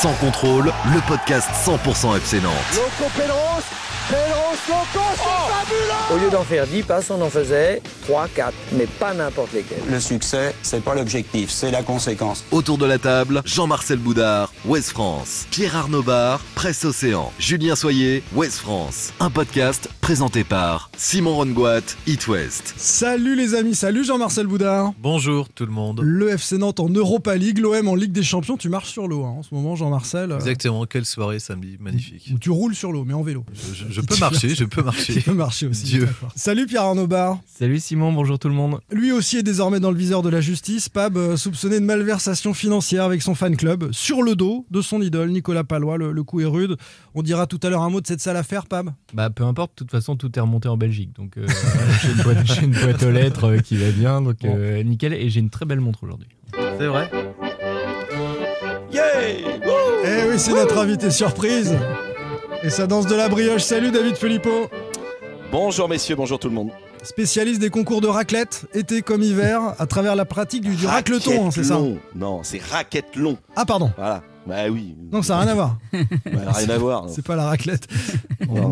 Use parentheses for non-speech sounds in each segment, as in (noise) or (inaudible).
Sans contrôle, le podcast 100% FC Nantes. Loco Pedros, Pedros Loco, c'est fabuleux Au lieu d'en faire 10 passes, on en faisait 3, 4, mais pas n'importe lesquels. Le succès, c'est pas l'objectif, c'est la conséquence. Autour de la table, Jean-Marcel Boudard, Ouest France. Pierre Arnaud Bar, Presse Océan. Julien Soyer, Ouest France. Un podcast présenté par Simon Rongoat, It West. Salut les amis, salut Jean-Marcel Boudard. Bonjour tout le monde. Le FC Nantes en Europa League, l'OM en Ligue des Champions. Tu marches sur l'eau hein, en ce moment, Jean-Marcel. euh, Exactement, quelle soirée samedi, magnifique. Tu roules sur l'eau, mais en vélo. Je, je- je peux marcher, je peux (laughs) Tu marcher. peux marcher aussi. Dieu. Salut Pierre Arnaud Bar. Salut Simon, bonjour tout le monde. Lui aussi est désormais dans le viseur de la justice. Pab, euh, soupçonné de malversation financière avec son fan club, sur le dos de son idole, Nicolas Palois. Le, le coup est rude. On dira tout à l'heure un mot de cette sale affaire, Pab. Bah peu importe, de toute façon tout est remonté en Belgique. Donc euh, (laughs) j'ai une, boîte- j'ai une boîte aux lettres euh, qui va bien, donc euh, nickel. Et j'ai une très belle montre aujourd'hui. C'est vrai? Eh oui, c'est notre invité surprise. Et ça danse de la brioche. Salut David Filippo. Bonjour messieurs, bonjour tout le monde. Spécialiste des concours de raclette, été comme hiver, à travers la pratique du, du racleton, c'est ça. Non, c'est raquette long. Ah pardon. Voilà. Bah oui. Non, ça n'a rien à voir. (laughs) Bah, rien à voir. C'est pas la raclette.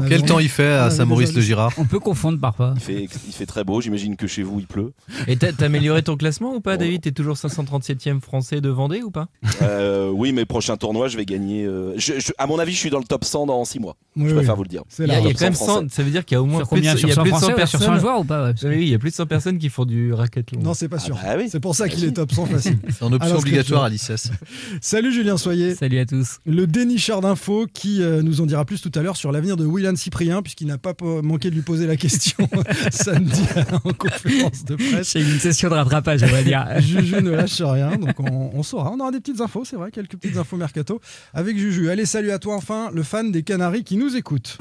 Quel temps il fait à avait Saint-Maurice déjà le Girard On peut confondre parfois. Il fait, il fait très beau, j'imagine que chez vous il pleut. Et t'as amélioré ton classement ou pas, Bon. David? T'es toujours 537e français de Vendée ou pas? Euh, oui, mais prochain tournoi, je vais gagner. euh, je- je- à mon avis, je suis dans le top 100 dans 6 mois. Oui, je oui. préfère vous le dire. C'est Il y a, y quand même 100 100, français. ça veut dire qu'il y a au moins Sur plus de, combien il y Sur a 100 plus de 100 français ou sur 100 personnes. joueurs ou pas ouais, Oui, il y a plus de 100 personnes qui font du raclette long. Non, c'est pas sûr. Ah bah oui. C'est pour ça qu'il Ah est top 100 facile. C'est en option obligatoire à l'ICES. (laughs) Salut Julien Soyer. Salut à tous. Le dénicheur d'infos qui euh, nous en dira plus tout à l'heure sur l'avenir de William Cyprien, puisqu'il n'a pas manqué de lui poser la question (laughs) samedi en conférence de presse. C'est une session de rattrapage, on va dire. (laughs) Juju ne lâche rien, donc on, on saura. On aura des petites infos, c'est vrai, quelques petites infos mercato avec Juju. Allez, salut à toi enfin, le fan des Canaries qui nous écoute.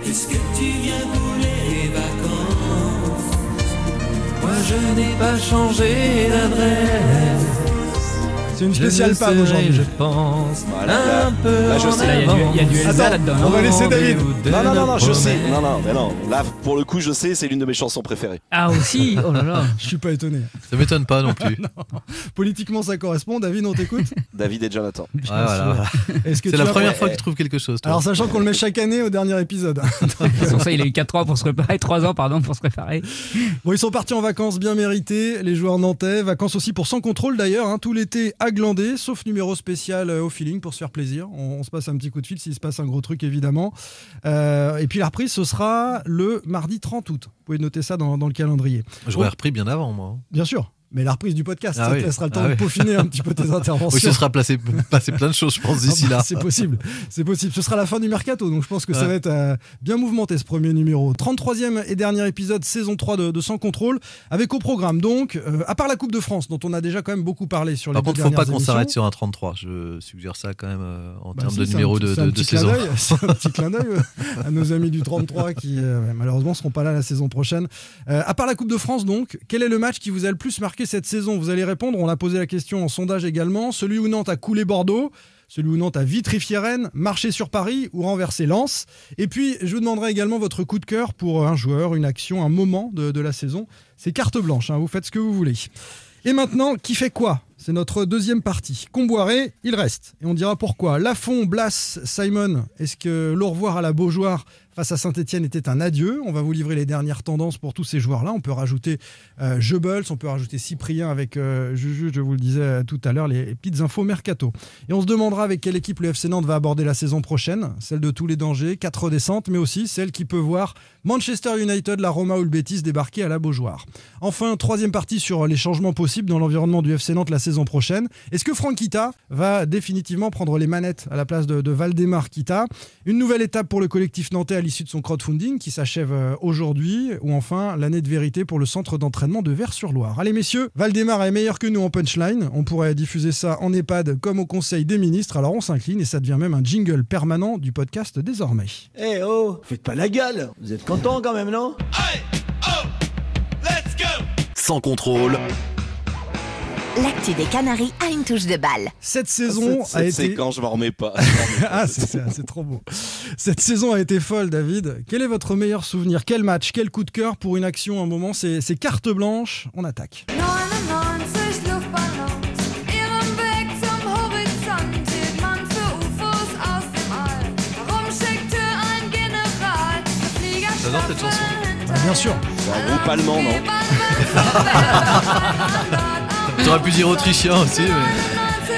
Moi je n'ai pas changé d'adresse. C'est une spéciale serai, aujourd'hui. Je pense Voilà, là- un peu là, je sais. Il y a du- il y a du avance. Elsa là-dedans. on va laisser David. Non, non, non, non, je sais. Non, non, mais non. Là, pour le coup, je sais, c'est l'une de mes chansons préférées. Ah aussi Oh là là (laughs) Je suis pas étonné. Ça m'étonne pas non plus. (laughs) Politiquement, ça correspond. David, on t'écoute (laughs) David et Jonathan. Ouais, voilà, voilà. Est-ce que C'est la as- première fois qu'il trouve quelque chose. toi. Alors, sachant qu'on le met chaque année au dernier épisode. Sans ça, il a eu 4 ans pour se préparer, 3 ans pardon pour se préparer. Bon, ils sont partis en vacances bien méritées, les joueurs nantais. Vacances aussi pour sans contrôle d'ailleurs, hein, tout l'été à glander, sauf numéro spécial euh, au feeling pour se faire plaisir. On, on se passe un petit coup de fil s'il se passe un gros truc évidemment. Euh, et puis la reprise, ce sera le mardi 30 août. Vous pouvez noter ça dans, dans le calendrier. J'aurais repris bien avant, moi. Bien sûr. Mais la reprise du podcast, Ah ça oui. te laissera le temps Ah de oui. peaufiner un petit peu tes (laughs) interventions. Oui, ce sera placé, passé plein de choses, je pense, d'ici Ah bah, là. C'est possible, c'est possible. Ce sera la fin du mercato, donc je pense que ça va être euh, bien mouvementé ce premier numéro. 33e et dernier épisode, saison 3 de, de Sans Contrôle, avec au programme donc, euh, à part la Coupe de France, dont on a déjà quand même beaucoup parlé sur Par les contre, deux faut pas qu'on s'arrête sur un 33. Je suggère ça quand même euh, en Bah termes si, de numéro de, de, de saison. (laughs) C'est un petit clin d'œil à nos amis du 33 qui malheureusement seront pas là la saison prochaine. À part la Coupe de France donc, quel est le match qui vous a le plus marqué cette saison Vous allez répondre, on a posé la question en sondage également. Celui où Nantes a coulé Bordeaux celui où Nantes a vitrifié Rennes, marché sur Paris ou renversé Lens. Et puis, je vous demanderai également votre coup de cœur pour un joueur, une action, un moment de, la saison. C'est carte blanche, hein, vous faites ce que vous voulez. Et maintenant, qui fait quoi? C'est notre deuxième partie. Comboiré, il reste. Et on dira pourquoi. Lafont, Blas, Simon, est-ce que l'au revoir à la Beaujoire face à Saint-Etienne était un adieu On va vous livrer les dernières tendances pour tous ces joueurs-là. On peut rajouter euh, on peut rajouter Cyprien avec euh, je vous le disais euh, tout à l'heure, les petites infos mercato. Et on se demandera avec quelle équipe le FC Nantes va aborder la saison prochaine, celle de tous les dangers, quatre redescentes, mais aussi celle qui peut voir Manchester United, la Roma ou le Betis débarquer à la Beaujoire. Enfin, troisième partie sur les changements possibles dans l'environnement du FC Nantes la saison prochaine. Est-ce que Franck Kita va définitivement prendre les manettes à la place de, de Valdemar Kita? Une nouvelle étape pour le collectif nantais à l'issue de son crowdfunding qui s'achève euh, aujourd'hui, ou enfin l'année de vérité pour le centre d'entraînement de Vers-sur-Loire. Allez messieurs, Valdemar est meilleur que nous en punchline. On pourrait diffuser ça en EHPAD comme au Conseil des ministres, alors on s'incline et ça devient même un jingle permanent du podcast désormais. Eh oh, faites pas la gueule Vous êtes quand même, non? Sans contrôle, L'actu des Canaries a une touche de balle. Cette saison cette, a été... séquence, je m'en remets pas. (laughs) Ah, c'est- c'est c'est trop beau. Cette saison a été folle, David. Quel est votre meilleur souvenir? Quel match? Quel coup de cœur pour une action, un moment? C'est c'est carte blanche, on attaque. Cette chanson Bah, bien sûr. C'est un groupe allemand, non (laughs) T'aurais pu dire autrichien aussi, mais.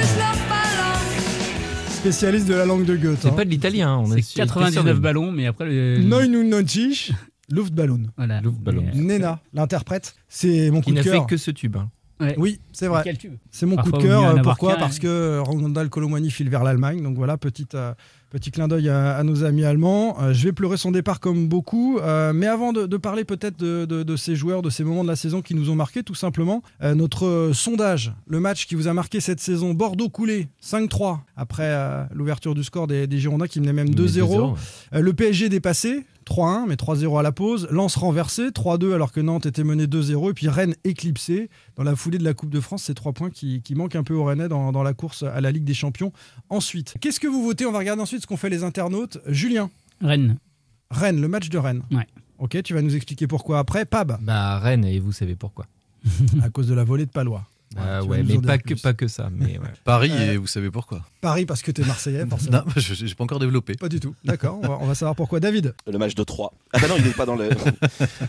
Spécialiste de la langue de Goethe. C'est hein. pas de l'italien, on est C'est 99 ballons, mais après le. Neunundneunzig, Luftballon. Voilà. Luftballon. Mais, euh, Nena, l'interprète, c'est mon Qui coup de n'a fait cœur. que ce tube. hein. ouais. Oui, c'est vrai. Quel tube C'est mon Parfois, coup de cœur. Pourquoi? Parce hein. que Ronald Colomwani file vers l'Allemagne. Donc voilà, petit, euh, petit clin d'œil à, à nos amis allemands. Euh, je vais pleurer son départ comme beaucoup. euh, mais avant de, de parler peut-être de, de- de ces joueurs, de ces moments de la saison qui nous ont marqué, tout simplement, euh, notre sondage, le match qui vous a marqué cette saison, Bordeaux coulé 5-3 après l'ouverture du score des, des Girondins qui menaient même 2-0. ouais. Euh, le PSG dépassé, 3-1, mais 3-0 à la pause. Lens renversé, 3-2 alors que Nantes était mené 2-0. Et puis Rennes éclipsé. Dans la foulée de la Coupe de France, ces trois points qui, qui manquent un peu aux Rennais dans, dans la course à la Ligue des Champions. Ensuite, qu'est-ce que vous votez? On va regarder ensuite ce qu'ont fait les internautes. Julien, Rennes. Rennes, le match de Rennes. Ouais. Ok, tu vas nous expliquer pourquoi après. Pab, Bah, Rennes, et vous savez pourquoi. (laughs) à cause de la volée de Palois. Ah tu ouais, nous mais pas que, plus. pas que ça. Mais ouais. (laughs) Paris, Euh, et vous savez pourquoi? Paris, parce que t'es Marseillais, (laughs) forcément. Non, je j'ai pas encore développé. Pas du tout. D'accord, on va, on va savoir pourquoi. David, Le match de 3. Ah bah non, il n'est pas dans le. (laughs)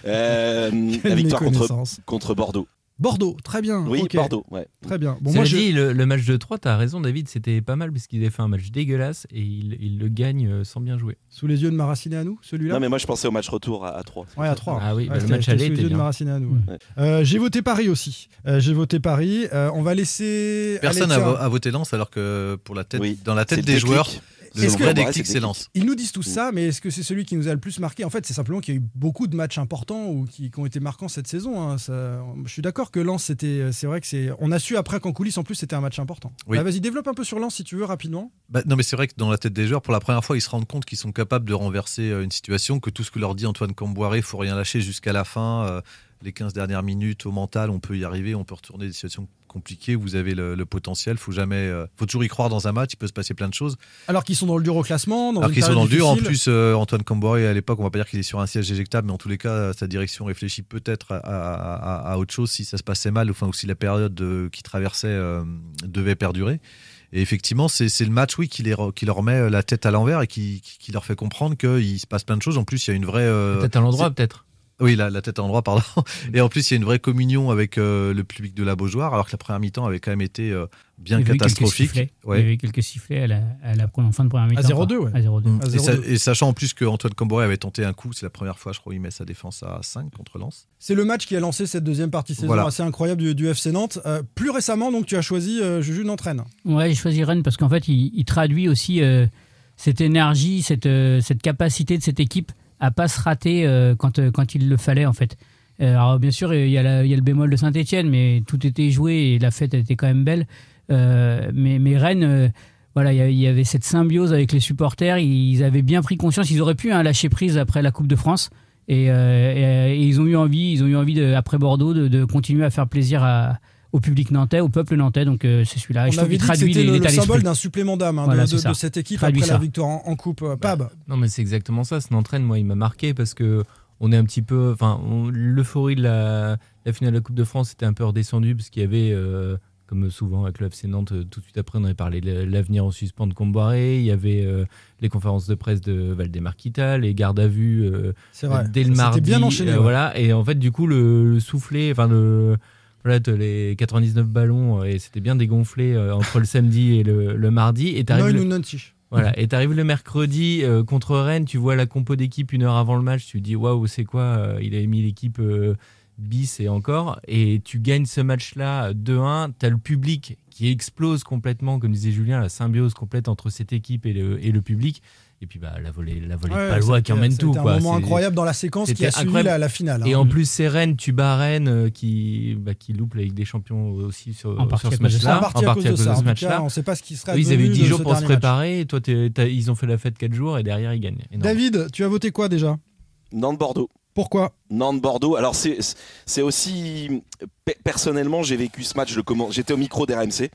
Euh, la victoire contre, contre Bordeaux. Bordeaux, très bien. Oui. Bordeaux, ouais. Très bien. Bon, moi, je... dit, le, le match de 3, t'as raison, David, c'était pas mal parce qu'il avait fait un match dégueulasse et il, il le gagne euh, sans bien jouer. Sous les yeux de Maraciné à nous, celui-là Non, mais moi je pensais au match retour à, à 3. Ouais, à 3. Ah oui, bah, le match aller sous les yeux de. Maraciné à nous. Ouais. Euh, j'ai voté Paris aussi. Euh, j'ai voté Paris. Euh, on va laisser. Personne n'a voté Lens alors que pour la tête, Oui, dans la tête des joueurs, Est-ce que- Lens. Ils nous disent tout Mm. ça, mais est-ce que c'est celui qui nous a le plus marqué? En fait, c'est simplement qu'il y a eu beaucoup de matchs importants ou qui, qui ont été marquants cette saison. hein. Ça- je suis d'accord que Lens, c'était, c'est vrai que c'est. On a su après qu'en coulisses, en plus, c'était un match important. Oui. Ah, vas-y, développe un peu sur Lens si tu veux rapidement. Bah, non, mais c'est vrai que dans la tête des joueurs, pour la première fois, ils se rendent compte qu'ils sont capables de renverser euh, une situation, que tout ce que leur dit Antoine Camboiré, il faut rien lâcher jusqu'à la fin. euh, les 15 dernières minutes au mental, on peut y arriver, on peut retourner des situations compliquées. Vous avez le, le potentiel, faut jamais, euh, faut toujours y croire dans un match. Il peut se passer plein de choses. Alors qu'ils sont dans le dur au classement. Dans Alors qu'ils sont dans le dur. En plus, euh, Antoine Camboiré, à l'époque, on va pas dire qu'il est sur un siège éjectable, mais en tous les cas, sa direction réfléchit peut-être à, à- à- à autre chose si ça se passait mal, enfin, ou si la période euh, qui traversait euh, devait perdurer. Et effectivement, c'est le match, oui, qui, les re- qui leur met la tête à l'envers et qui, qui- qui leur fait comprendre qu'il se passe plein de choses. En plus, il y a une vraie. euh, Peut-être à l'endroit, peut-être. Oui, la, la tête à l'endroit, pardon. Et en plus, il y a une vraie communion avec euh, le public de la Beaujoire, alors que la première mi-temps avait quand même été euh, bien Il y quelques catastrophique. sifflets. Ouais. Il y a eu quelques sifflets à la, à la première- fin de première mi-temps. 0-2, quoi. ouais. À 0-2. À Et, sa- 0-2. et sachant en plus qu'Antoine Camboré avait tenté un coup, c'est la première fois, je crois, il met sa défense à 5 contre Lens. C'est le match qui a lancé cette deuxième partie saison Voilà. assez incroyable du, du FC Nantes. Euh, plus récemment, donc, tu as choisi euh, Juju Nantraine. Ouais, j'ai choisi Rennes parce qu'en fait, il, il traduit aussi euh, cette énergie, cette, euh, cette capacité de cette équipe à pas se rater euh, quand, euh, quand il le fallait, en fait. Euh, alors, bien sûr, il y, a la- il y a le bémol de Saint-Etienne, mais tout était joué et la fête était quand même belle. Mais, mais Rennes, voilà, il y avait cette symbiose avec les supporters. Ils avaient bien pris conscience. Ils auraient pu hein, lâcher prise après la Coupe de France. Et, ils ont eu envie, ils ont eu envie après Bordeaux de, de continuer à faire plaisir à- au public nantais, au peuple nantais. Donc euh, c'est celui-là. On je avait dit que c'était le, le symbole d'un supplément d'âme hein, de- Voilà, de, c'est ça. de cette équipe Traduit après la victoire en, en coupe. Euh, Pab, Non, mais c'est exactement ça. Ce entraîne, moi, il m'a marqué parce que on est un petit peu. Enfin, l'euphorie de la, la finale de la Coupe de France était un peu redescendue parce qu'il y avait, euh, comme souvent avec le FC Nantes, euh, tout de suite après, on avait parlé de l'avenir en suspens de Comboiré. Il y avait euh, les conférences de presse de Valdemar Kita, les gardes à vue euh, vrai. dès le mardi. bien enchaîné. euh, ouais. Voilà. Et en fait, du coup, le, le soufflet, enfin, le. Voilà, les 99 ballons, euh, et c'était bien dégonflé euh, entre le samedi et le, le mardi. Et t'arrives le- voilà, et t'arrives le mercredi euh, contre Rennes, tu vois la compo d'équipe une heure avant le match, tu te dis waouh, c'est quoi Il avait mis l'équipe euh, bis et encore, et tu gagnes ce match-là 2-1. T'as le public qui explose complètement, comme disait Julien, la symbiose complète entre cette équipe et le, et le public. Et puis bah, la volée, la volée Ouais, de Palois qui emmène tout. C'était quoi. un moment incroyable dans la séquence qui a suivi la, la finale. Et hein. en plus, c'est Rennes, tu bats Rennes euh, qui, bah, qui loupe la Ligue des Champions aussi sur, En partie sur à ce cause de ça. match-là. en partie à cause de ça. Ce match-là. on ne sait pas ce qui sera ils avaient eu devenu 10 de jours pour se préparer, et toi, ils ont fait la fête 4 jours, et derrière, ils gagnent. David, tu as voté quoi déjà? Nantes-Bordeaux. Pourquoi? Nantes-Bordeaux. Alors, c'est aussi. pe- Personnellement, j'ai vécu ce match. J'étais au micro d'RMC.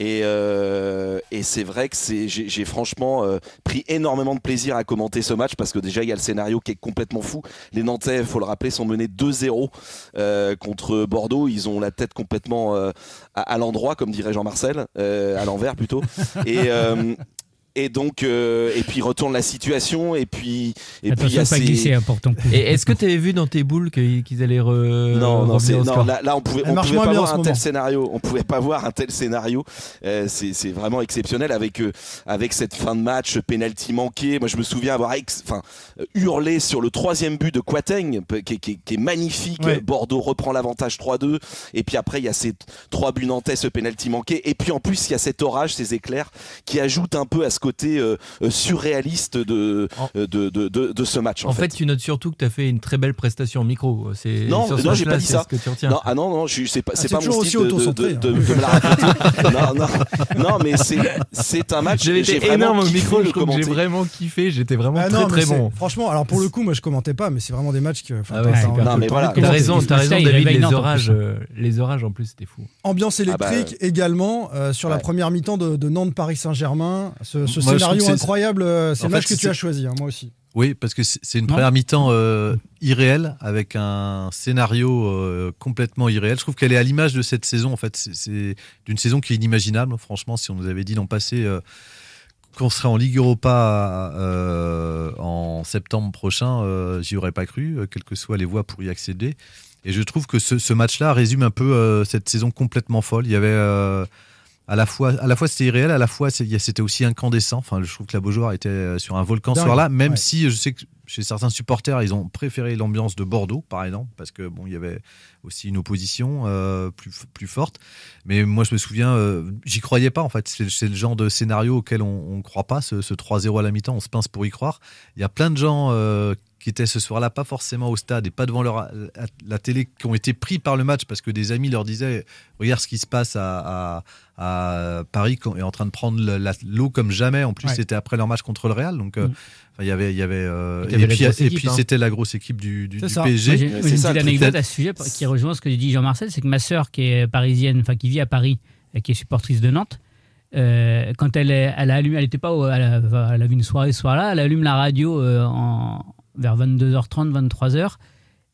Et, euh, et c'est vrai que j'ai franchement euh, pris énormément de plaisir à commenter ce match parce que déjà, il y a le scénario qui est complètement fou. Les Nantais, il faut le rappeler, sont menés 2-0 euh, contre Bordeaux. Ils ont la tête complètement à, à l'endroit, comme dirait Jean-Marcel, à l'envers plutôt. (laughs) Et. Et donc, euh, et puis il retourne la situation, et puis, et puis il y Attention a de pas ces- glisser hein, pour ton coup. Et est-ce que tu avais vu dans tes boules qu'ils allaient re- Non, non, c'est- non, là, là, on pouvait, Elle on pouvait pas voir un tel scénario. On pouvait pas voir un tel scénario. Euh, c'est c'est vraiment exceptionnel avec euh, avec cette fin de match, penalty manqué. Moi, je me souviens avoir ex- enfin euh, hurlé sur le troisième but de Quateng, qui, est- qui est- qui est magnifique. Ouais. Bordeaux reprend l'avantage 3-2. Et puis après, il y a ces trois buts nantais, ce penalty manqué. Et puis en plus, il y a cet orage, ces éclairs, qui ajoutent un peu à ce côté euh, euh, surréaliste de, euh, de, de, de, de ce match. En fait, tu notes surtout que tu as fait une très belle prestation au micro. C'est Non, non, j'ai pas dit ça. Non, ah non, non, je- c'est pas, Ah, pas mon style de, de, auto-centré, de, de- hein. de me la raconter. non, non, non, mais c'est, c'est un match. J'avais j'ai été vraiment énorme au micro, j'ai vraiment kiffé. J'étais vraiment Ah très non, bon. Franchement, alors pour le coup, moi je commentais pas, mais c'est vraiment des matchs que. enfin, Ah ouais, t'as- Non, mais voilà. raison, t'as raison, David. Les orages, les orages en plus, c'était fou. Ambiance électrique également sur la première mi-temps de, de Nantes-Paris Saint-Germain. Ce, ce Moi, scénario incroyable, euh, c'est le match que tu as choisi, hein, moi aussi. Oui, parce que c'est une Non. première mi-temps euh, irréelle avec un scénario euh, complètement irréel. Je trouve qu'elle est à l'image de cette saison. En fait, c'est- d'une saison qui est inimaginable. Franchement, si on nous avait dit l'an passé euh, qu'on serait en Ligue Europa en septembre prochain, j'y aurais pas cru, quelles que soient les voies pour y accéder. Et je trouve que ce, ce match-là résume un peu cette saison complètement folle. Il y avait à la fois, à la fois c'était irréel, à la fois c'était aussi incandescent. Enfin, je trouve que la Beaujoire était euh, sur un volcan ce soir-là, même Ouais. si je sais que chez certains supporters, ils ont préféré l'ambiance de Bordeaux, par exemple, parce que bon, il y avait aussi une opposition euh, plus, plus forte. Mais moi, je me souviens, euh, j'y croyais pas en fait. C'est c'est le genre de scénario auquel on ne croit pas, ce, ce 3-0 à la mi-temps, on se pince pour y croire. Il y a plein de gens euh, qui étaient ce soir-là, pas forcément au stade et pas devant leur, la, la télé, qui ont été pris par le match parce que des amis leur disaient Regarde ce qui se passe à, à- à Paris, qui est en train de prendre l'eau comme jamais. En plus, Ouais. c'était après leur match contre le Real. Donc, euh, Mm. il y avait. Il y avait euh, Et t'avais et puis, et puis hein. c'était la grosse équipe du, du, C'est du ça. PSG. J'ai une petite anecdote à ce sujet qui rejoint ce que dit Jean-Marcel, c'est que ma sœur qui est parisienne, enfin qui vit à Paris, euh, qui est supportrice de Nantes, euh, quand elle, est- elle a allumé, elle était pas, au- elle a, enfin, elle a vu une soirée ce soir-là, elle allume la radio euh, en, vers 22h30, 23h,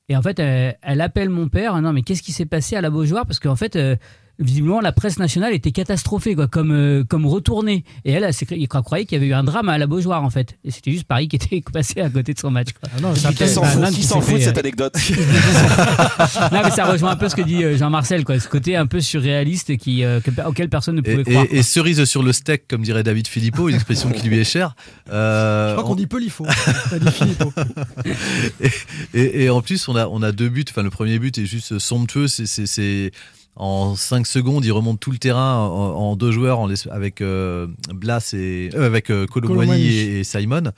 et en fait elle, elle appelle mon père, non mais qu'est-ce qui s'est passé à la Beaujoire? Parce qu'en fait euh, visiblement la presse nationale était catastrophée quoi, comme euh, comme retournée, et elle, elle, croyait qu'il y avait eu un drame à la Beaujoire en fait, et c'était juste Paris qui était (laughs) passé à côté de son match. quoi. Ah non, Et ça Qui s'en fout, qui s'en de cette euh, anecdote (laughs) non, mais ça rejoint un peu ce que dit euh, Jean-Marcel, quoi. Ce côté un peu surréaliste qui, euh, que- auquel personne ne Et, pouvait croire. et- et cerise sur le steak, comme dirait David Filippo, une expression qui lui est chère. Euh, Je crois qu'on dit Pelifo. T'as dit Filippo. Et, et en plus, on a, on a deux buts. Enfin, le premier but est juste somptueux. C'est- en 5 secondes, il remonte tout le terrain en, en deux joueurs en avec euh, Blas et euh, avec euh, Colomwani. et, et Simon.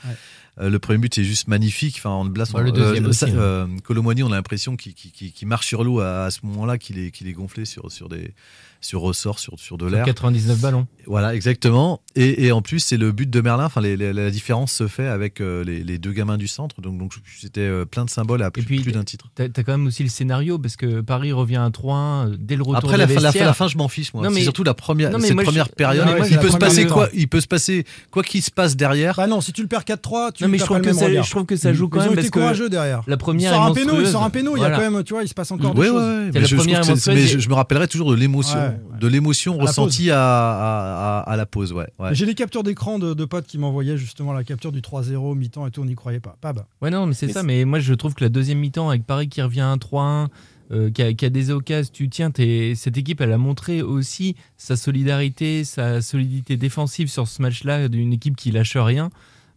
Le premier but est juste magnifique. Enfin, en Blas, Bah, on- le deuxième aussi, ça- hein. euh, on a l'impression qu'il marche sur l'eau à, à ce moment-là, qu'il est, gonflé sur, sur des sur ressort, sur, sur de l'air. 99 ballons. Voilà, exactement. Et, et en plus, c'est le but de Merlin. Enfin, les- les- la différence se fait avec euh, les, les deux gamins du centre. Donc, donc c'était euh, plein de symboles à plus, d'un titre. T'as as quand même aussi le scénario parce que Paris revient à 3-1 dès le retour Après des la fin, la, fin, vestiaires. la fin, je m'en fiche moi. C'est surtout la première, Non, mais cette moi, je- première période. Non, moi, il peut se passer quoi Il peut se passer quoi qu'il se passe derrière. Bah non, si tu le perds 4-3, tu Non, mais je trouve, que ça, regard. je trouve que ça joue quand Ils même ont parce été courageux derrière. la Il première sort est un péno, il sort un péno, il y a quand même, tu vois, il se passe encore des ouais, choses. mais la je, me rappellerai toujours de l'émotion, Ouais, ouais. de l'émotion ressentie à, à, à- à la pause. Ouais, ouais. J'ai des captures d'écran de, de potes qui m'envoyaient justement la capture du 3-0, mi-temps et tout, on n'y croyait pas. Pas bah. Ouais, non, mais c'est ça. Mais moi, je trouve que la deuxième mi-temps, avec Paris qui revient à 3-1, euh, qui, a, qui a des occasions, tu tiens, cette équipe, elle a montré aussi sa solidarité, sa solidité défensive sur ce match-là, d'une équipe qui lâche rien.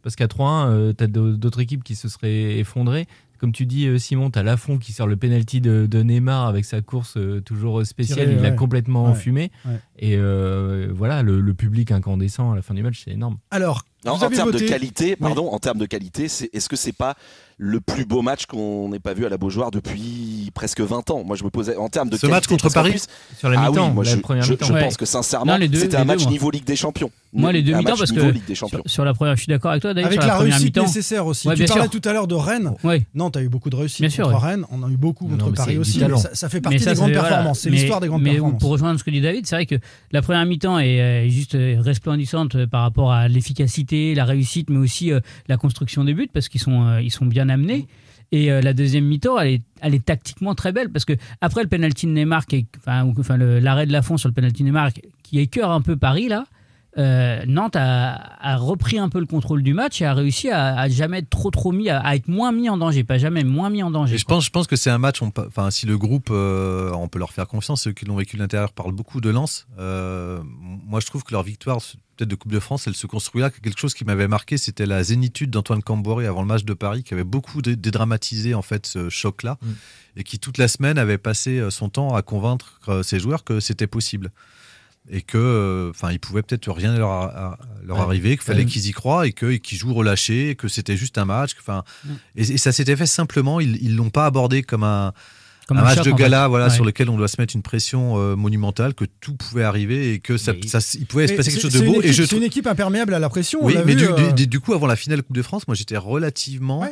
Parce qu'à 3-1, euh, t'as d'au- d'autres équipes qui se seraient effondrées. Comme tu dis, euh, Simon, t'as Lafont qui sort le penalty de, de Neymar avec sa course euh, toujours spéciale. Tiré, il l'a complètement Ouais. enfumé. Ouais. Et euh, voilà, le, le public incandescent à la fin du match, c'est énorme. Alors, Non, en termes de qualité, pardon, en termes de qualité, c'est, est-ce que c'est pas le plus beau match qu'on n'ait pas vu à la Beaujoire depuis presque 20 ans? Moi, je me posais en termes de Ce qualité, match contre Paris plus- Sur la ah mi-temps, oui, moi, la je, première je- mi-temps. je Ouais. pense que sincèrement, Non, les deux- c'était un match moi. niveau Ligue des Champions. Moi, les deux mi-temps, parce niveau que Ligue des Champions. sur, sur la première, je suis d'accord avec toi, David, Avec sur la la première réussite mi-temps. nécessaire aussi. Ouais, tu parlais sûr. tout à l'heure de Rennes. Ouais. Non, tu as eu beaucoup de réussite Bien sûr, contre ouais. Rennes. On en a eu beaucoup contre mais Paris aussi. mais Ça, ça fait Mais partie ça, des grandes performances. C'est Mais- l'histoire des grandes mais performances. pour rejoindre ce que dit David, c'est vrai que la première mi-temps est juste resplendissante par rapport à l'efficacité, la réussite, mais aussi euh, la construction des buts parce qu'ils sont, euh, ils sont bien amenés. Et euh, la deuxième mi-temps, elle est, elle est tactiquement très belle parce que après le penalty de Neymar, qui est- enfin, enfin, l'arrêt de Lafont sur le penalty de Neymar, qui écœure un peu Paris là. Euh, Nantes a, a repris un peu le contrôle du match et a réussi à, à jamais être trop trop mis, à, à être moins mis en danger, pas jamais moins mis en danger. Et je pense, je pense que c'est un match, on enfin, si le groupe, euh, on peut leur faire confiance, ceux qui l'ont vécu de l'intérieur parlent beaucoup de Lens. Euh, moi, je trouve que leur victoire, peut-être de Coupe de France, elle se construit là. Quelque chose qui m'avait marqué, c'était la zénitude d'Antoine Camboré avant le match de Paris, qui avait beaucoup dé- dédramatisé en fait ce choc-là, Mm. et qui toute la semaine avait passé son temps à convaincre ses joueurs que c'était possible. Et que, euh, enfin, il pouvait peut-être rien leur, leur Ouais. arriver, qu'il fallait Ouais. qu'ils y croient et qu'ils jouent relâchés, que c'était juste un match. Enfin, et, et ça s'était fait simplement. Ils, ils l'ont pas abordé comme un, Comme un un match choc, de gala, voilà, sur lequel on doit se mettre une pression euh, monumentale, que tout pouvait arriver et que ça, ça- il pouvait se passer quelque chose de beau. équipe- et je C'est une équipe imperméable à la pression. on oui, mais vu, du, euh, du- du coup, avant la finale Coupe de France, moi j'étais relativement euh,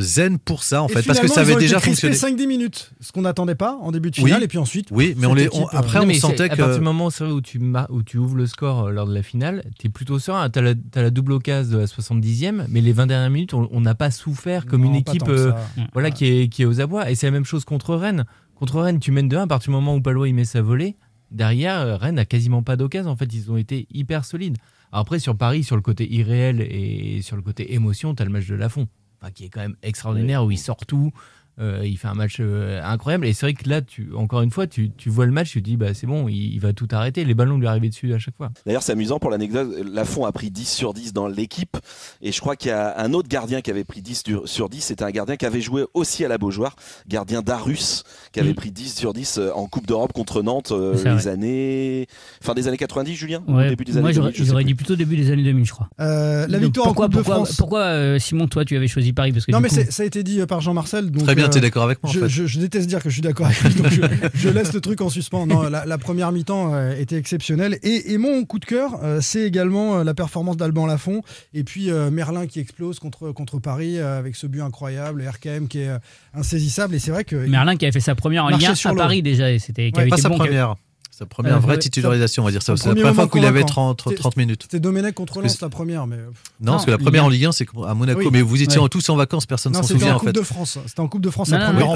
zen pour ça, en et fait, parce que ça avait déjà fonctionné. 5-10 minutes, ce qu'on n'attendait pas en début de Oui. finale, et puis ensuite. Oui, mais on les, on- euh, après Non, on sentait À partir du que. moment où, tu où tu ouvres le score euh, lors de la finale, tu es plutôt serein. Tu as, la double occasion de la 70e, mais les 20 dernières minutes, on n'a pas souffert comme non, une équipe que euh, voilà, qui, est, qui est aux abois. Et c'est la même chose contre Rennes. Contre Rennes, tu mènes de 1 à partir du moment où Palois il met sa volée. Derrière, euh, Rennes n'a quasiment pas d'occasion. En fait, ils ont été hyper solides. Après, sur Paris, sur le côté irréel et sur le côté émotion, tu as le match de Lafont, qui est quand même extraordinaire, où il sort tout. Euh, il fait un match euh, incroyable. Et c'est vrai que là, tu, encore une fois, tu, tu vois le match, tu te dis, bah, c'est bon, il, il va tout arrêter. Les ballons lui arrivaient dessus à chaque fois. D'ailleurs, c'est amusant pour l'anecdote. Lafont a pris 10 sur 10 dans l'équipe. Et je crois qu'il y a un autre gardien qui avait pris 10 du- sur 10. C'était un gardien qui avait joué aussi à la Beaujoire. Gardien Darus, qui avait Mm. pris 10 sur 10 euh, en Coupe d'Europe contre Nantes euh, les vrai. années. Fin des années 90, Julien? Ou Ouais, Début des années moi, j'aurais 2000, je sais j'aurais plus. dit plutôt début des années 2000, je crois. Euh, la Donc, victoire pourquoi, en Coupe pourquoi, de France. Pourquoi, Simon, toi, tu avais choisi Paris? Parce que Non, mais coup- ça a été dit par Jean-Marcel. donc, Très bien, euh, tu es d'accord avec moi en je, fait. je- je déteste dire que je suis d'accord avec lui, donc je, je laisse le truc en suspens. Non, la, la première mi-temps euh, était exceptionnelle. Et, et mon coup de cœur, euh, c'est également euh, la performance d'Alban Lafont. Et puis euh, Merlin qui explose contre, contre Paris euh, avec ce but incroyable. Et RKM qui est euh, insaisissable. Et c'est vrai que. Merlin qui avait fait sa première en Ligue 1 sur à. Paris déjà. Et c'était, qui Ouais, avait Pas été sa bon, avait- première. Sa première Euh, vraie titularisation, on va dire ça. C'est la première fois qu'il avait convaincant. 30, 30 minutes. C'était Domenech contre Lens la première. Mais... Non, Non, parce que la première en Ligue 1, c'est à Monaco. Oui. Mais vous étiez Ouais. en tous en vacances, personne Non, s'en c'était souvient en en Coupe fait. de France. C'était en Coupe de France Je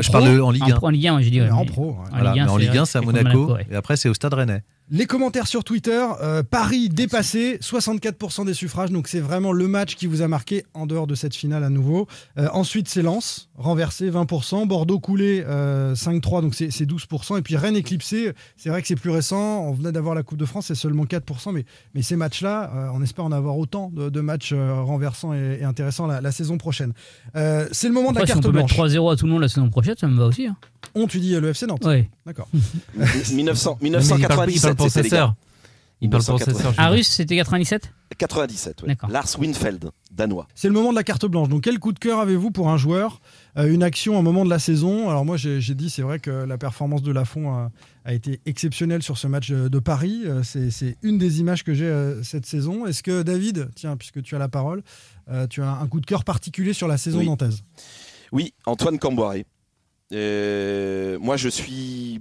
pro. parle en Ligue 1. En, Ligue 1, je dirais. Ouais, en Ligue 1, mais en Ligue 1, c'est à Monaco. Et après, c'est au Stade Rennais. Les commentaires sur Twitter, euh, Paris dépassé, 64% des suffrages, donc c'est vraiment le match qui vous a marqué en dehors de cette finale à nouveau. Euh, ensuite, c'est Lens, renversé 20%, Bordeaux coulé euh, 5-3, donc c'est c'est 12%, et puis Rennes éclipsé, c'est vrai que c'est plus récent, on venait d'avoir la Coupe de France, c'est seulement 4%, mais, mais ces matchs-là, euh, on espère en avoir autant de, de matchs euh, renversants et, et intéressants la, la saison prochaine. Euh, c'est le moment de la si on carte peut blanche. mettre 3-0 à tout le monde la saison prochaine, ça me va aussi. hein. On, tu dis euh, le FC Nantes Ouais. D'accord. 1900 Mais il parle, il parle 1997, pour sa sœur. Il parle pour sa 1997. sœur. je À veux dire. Russe, c'était 97 97, ouais. D'accord. Lars Winfeld, danois. C'est le moment de la carte blanche. Donc, quel coup de cœur avez-vous pour un joueur Euh, Une action, un moment de la saison? Alors, moi, j'ai dit, c'est vrai que la performance de Lafont a, a été exceptionnelle sur ce match de, de Paris. Euh, C'est une des images que j'ai euh, cette saison. Est-ce que, David, tiens, puisque tu as la parole, euh, tu as un coup de cœur particulier sur la saison Oui. nantaise? Oui, Antoine Camboiré. Euh, moi, je suis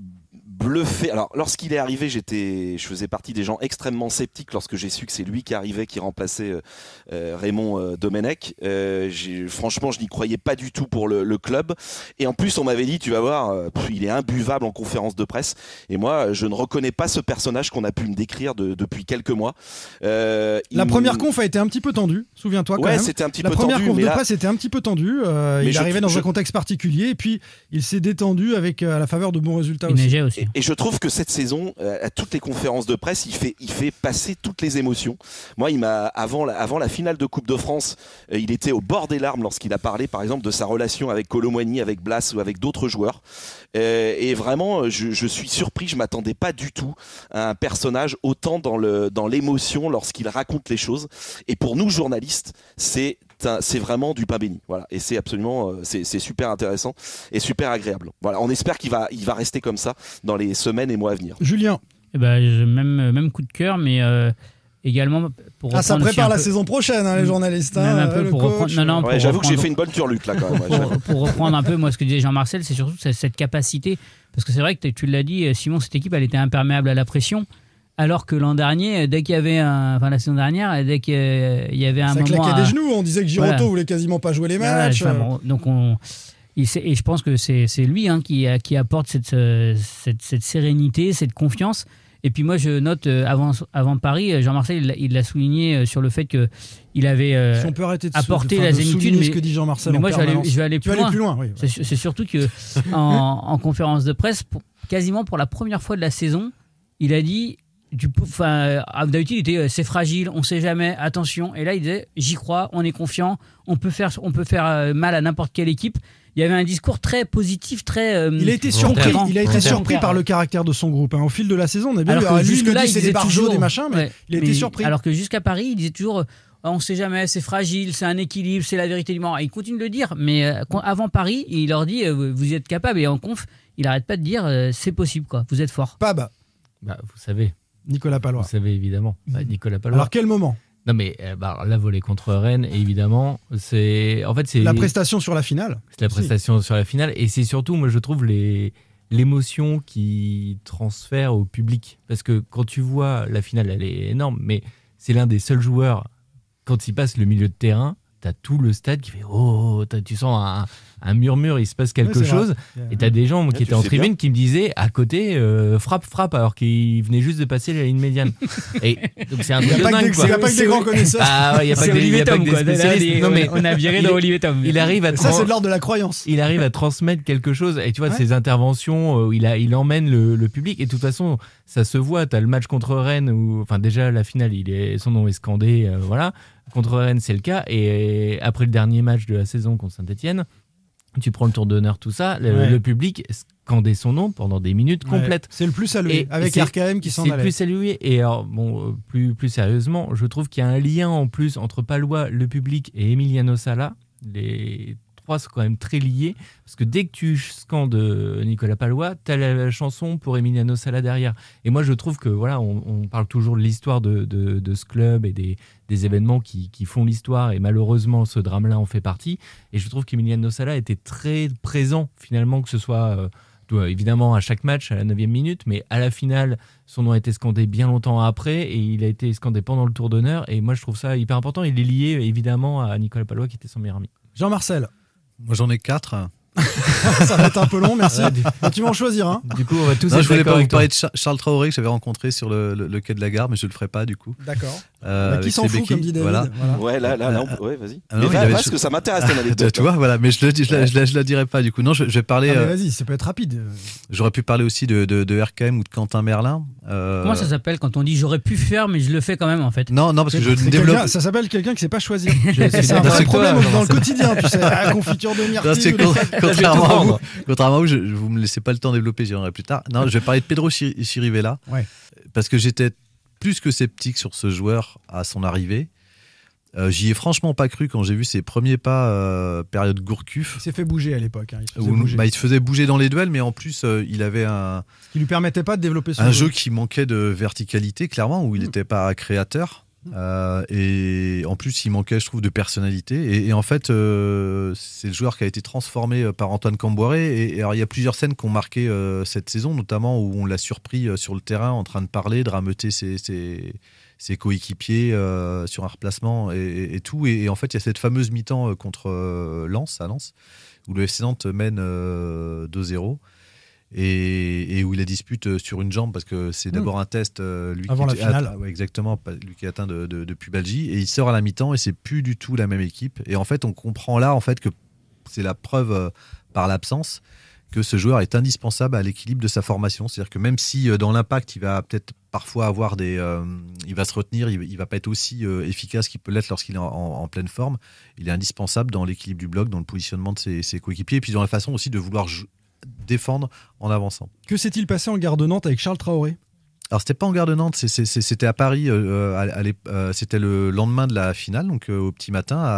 bluffé. Alors, lorsqu'il est arrivé, j'étais, je faisais partie des gens extrêmement sceptiques lorsque j'ai su que c'est lui qui arrivait, qui remplaçait euh, euh, Raymond euh, Domenech. Euh, j'ai- franchement, je n'y croyais pas du tout pour le, le club. Et en plus, on m'avait dit, tu vas voir, euh, pff, il est imbuvable en conférence de presse. Et moi, je ne reconnais pas ce personnage qu'on a pu me décrire de- depuis quelques mois. Euh, La première conf a été un petit peu tendue, souviens-toi quand Ouais, c'était un petit La peu première tendu, conf mais de là- presse était un petit peu tendue. Euh, il je- arrivait dans je- un contexte particulier et puis il s'est détendu avec à la faveur de bons résultats Il aussi. neigeait aussi. Et, je trouve que cette saison, euh, à toutes les conférences de presse, il fait, il fait passer toutes les émotions. Moi, il m'a avant la, avant la finale de Coupe de France, euh, il était au bord des larmes lorsqu'il a parlé, par exemple, de sa relation avec Colomboigny, avec Blas ou avec d'autres joueurs. Euh, et vraiment, je, je suis surpris. Je m'attendais pas du tout à un personnage autant dans dans l'émotion lorsqu'il raconte les choses. Et pour nous journalistes, c'est c'est vraiment du pain béni. Voilà. Et c'est absolument, euh, c'est c'est super intéressant et super agréable. Voilà. On espère qu'il va, il va rester comme ça dans les semaines et mois à venir. Julien, Eh ben, même, même coup de cœur, mais euh, également pour ah, ça prépare la peu- saison prochaine, hein, les journalistes. Hein, un peu le pour coach. reprendre- non, non, Ouais, J'avoue que j'ai fait une bonne turluc là quand même. ouais. pour, pour reprendre un peu (laughs) moi ce que disait Jean-Marcel, c'est surtout cette, capacité, parce que c'est vrai que tu l'as dit, euh, Simon, cette équipe elle était imperméable à la pression, alors que l'an dernier, euh, dès qu'il y avait un, enfin la saison dernière, euh, dès qu'il y avait un Ça moment, claquait à- des genoux. On disait que Giroto Voilà. voulait quasiment pas jouer les matchs. enfin, bon, donc on, et je pense que c'est c'est lui hein, qui, qui apporte cette, euh, cette, cette sérénité, cette confiance. Et puis moi, je note euh, avant, avant Paris, euh, Jean-Marcel, il l'a- souligné euh, sur le fait que il avait euh, Si on peut arrêter de, apporté de- la zénitude. Mais, ce que dit Jean-Marcel moi, je vais, aller, permanence. je vais aller Tu plus aller loin. plus loin, oui. C'est su- c'est surtout que en, en conférence de presse, pour- quasiment pour la première fois de la saison, il a dit. Du, enfin, euh, d'habitude, il était euh, c'est fragile, on sait jamais, attention. Et là, il disait j'y crois, on est confiant, on peut faire, on peut faire euh, mal à n'importe quelle équipe. Il y avait un discours très positif, très. euh, Il a été surpris, il a été surpris par le caractère de son groupe. hein. Au fil de la saison, on a Alors vu. que Alors, lui, il le jusque-là, dit, il c'est des disait barjots, toujours- des machins, mais Ouais. il a été surpris. Alors que jusqu'à Paris, il disait toujours Ah, on sait jamais, c'est fragile, c'est un équilibre, c'est la vérité du moment. Et il continue de le dire, mais avant Paris, il leur dit Vous êtes capable. Et en conf, il arrête pas de dire C'est possible, quoi. Vous êtes fort. Pas bah, Bah, vous savez, Nicolas Palois. vous savez évidemment. Bah, Nicolas Palois. Alors quel moment? Non mais euh, bah, la volée contre Rennes, évidemment, c'est en fait c'est La prestation sur la finale. c'est la prestation sur la finale et c'est surtout moi je trouve les l'émotion qui transfère au public parce que quand tu vois la finale elle est énorme mais c'est l'un des seuls joueurs quand il passe le milieu de terrain t'as tout le stade qui fait oh tu sens un, un murmure il se passe quelque vrai. chose et t'as des gens qui étaient en bien. tribune qui me disaient à côté euh, frappe frappe alors qu'ils venaient juste de passer la ligne médiane (laughs) et donc c'est un Il n'y truc a de pas que dingue des- quoi. il y a pas que des grands connaisseurs. Ah ouais, il y a pas que des, pas que spécialistes. Non, mais on a viré dans Olivier Tom. il arrive à Ça, c'est de l'ordre de la croyance. il arrive à transmettre quelque chose et tu vois ses interventions euh, il a il emmène le, le public et de toute façon ça se voit tu as le match contre Rennes où enfin déjà la finale il est son nom est scandé euh, voilà contre Rennes c'est le cas et après le dernier match de la saison contre Saint-Etienne tu prends le tour d'honneur tout ça le, Ouais. le public scandait son nom pendant des minutes Ouais. complètes C'est le plus salué. Et Avec RKM qui s'en c'est allait. plus salué. Et alors, bon, euh, plus, plus sérieusement, je trouve qu'il y a un lien en plus entre Palois, le public et Emiliano Sala. Les trois sont quand même très liés. Parce que dès que tu scandes euh, Nicolas Palois, tu as la, chanson pour Emiliano Sala derrière. Et moi, je trouve que, voilà, on, parle toujours de l'histoire de, ce club et des, événements qui, font l'histoire. Et malheureusement, ce drame-là en fait partie. Et je trouve qu'Emiliano Sala était très présent, finalement, que ce soit. euh, évidemment à chaque match à la 9 minute, mais à la finale, son nom a été scandé bien longtemps après et il a été scandé pendant le tour d'honneur. Et moi, je trouve ça hyper important. Il est lié évidemment à Nicolas Palois qui était son meilleur ami. Jean-Marcel. Moi j'en ai quatre. (laughs) Ça va être un peu long, merci. Donc, tu vas en choisir un. Du coup, on va tous Non, être je voulais pas vous parler de Char- Charles Traoré que j'avais rencontré sur le, le- le quai de la gare, mais je le ferai pas du coup. D'accord. Euh, Bah, qui s'en fout, comme dit David. Voilà. Voilà. Ouais, là, là, là, on peut- ouais, vas-y. Ah non, Mais va, avait- parce que ça m'intéresse ton tu, anecdote. (laughs) tu vois, voilà, mais je le dis, je, la, je la- je la dirai pas du coup. Non, je, je vais parler. Ah, euh, Vas-y, ça peut être rapide. J'aurais pu parler aussi de, de, de RKM ou de Quentin Merlin. euh, Comment ça s'appelle quand on dit J'aurais pu faire, mais je le fais quand même, en fait? Non, non, parce que je développe. Ça s'appelle quelqu'un qui sait pas choisir. (laughs) Je- C'est un vrai problème dans le quotidien, tu sais. La (laughs) confiture de myrtille. contrairement à vous, contrairement vous, je, je vous me laissez pas le temps de développer, j'y reviendrai plus tard. Non, je vais parler de Pedro Chir- Chirivella. Ouais. Parce que j'étais plus que sceptique sur ce joueur à son arrivée. Euh, J'y ai franchement pas cru quand j'ai vu ses premiers pas euh, période Gourcuff. Il s'est fait bouger à l'époque. hein, Il se faisait Où, bouger. bah, il se faisait bouger dans les duels, mais en plus, euh, il avait un, Ce qui lui permettait pas de développer son un jeu qui manquait de verticalité, clairement, où il n'était pas créateur. Euh, et en plus, il manquait, je trouve, de personnalité. Et, en fait, euh, c'est le joueur qui a été transformé euh, par Antoine Camboiré. Et, alors, il y a plusieurs scènes qui ont marqué cette saison, notamment où on l'a surpris sur le terrain en train de parler, de rameuter ses, coéquipiers sur un replacement et, et- tout. Et, en fait, il y a cette fameuse mi-temps contre Lens, à Lens, où le FC Nantes mène euh, 2-0 et, et où il la dispute euh, sur une jambe parce que c'est d'abord un test euh, lui Hmm. Avant qui la est finale. atteint- ouais, exactement pas- lui qui est atteint de, de, de pubalgie et il sort à la mi-temps et c'est plus du tout la même équipe et en fait on comprend là en fait que c'est la preuve euh, par l'absence que ce joueur est indispensable à l'équilibre de sa formation c'est-à-dire que même si euh, dans l'impact il va peut-être parfois avoir des il va se retenir il, il va pas être aussi efficace qu'il peut l'être lorsqu'il est en, en- en pleine forme il est indispensable dans l'équilibre du bloc dans le positionnement de ses, ses coéquipiers et puis dans la façon aussi de vouloir jou- défendre en avançant. Que s'est-il passé en gare de Nantes avec Charles Traoré? Alors c'était pas en gare de Nantes, c'était à Paris, euh, l'ép- euh, c'était le lendemain de la finale, donc euh, au petit matin à,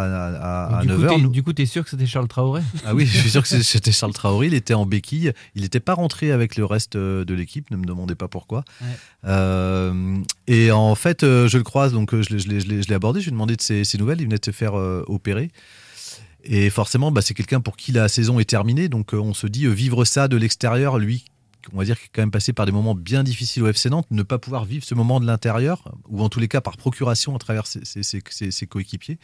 à- à du, coup, 9h. t'es- du coup, t'es sûr que c'était Charles Traoré? Ah oui, (laughs) je suis sûr que c'était Charles Traoré. Il était en béquille. Il n'était pas rentré avec le reste euh, de l'équipe. Ne me demandez pas pourquoi. Ouais. Euh, et en fait, euh, je le croise, donc euh, je l'ai- abordé. Je lui ai demandé de ses, ses nouvelles. Il venait de se faire euh, opérer. Et forcément, bah, c'est quelqu'un pour qui la saison est terminée. Donc euh, on se dit, euh, vivre ça de l'extérieur, lui, on va dire qu'il est quand même passé par des moments bien difficiles au FC Nantes, ne pas pouvoir vivre ce moment de l'intérieur, ou en tous les cas par procuration à travers ses coéquipiers.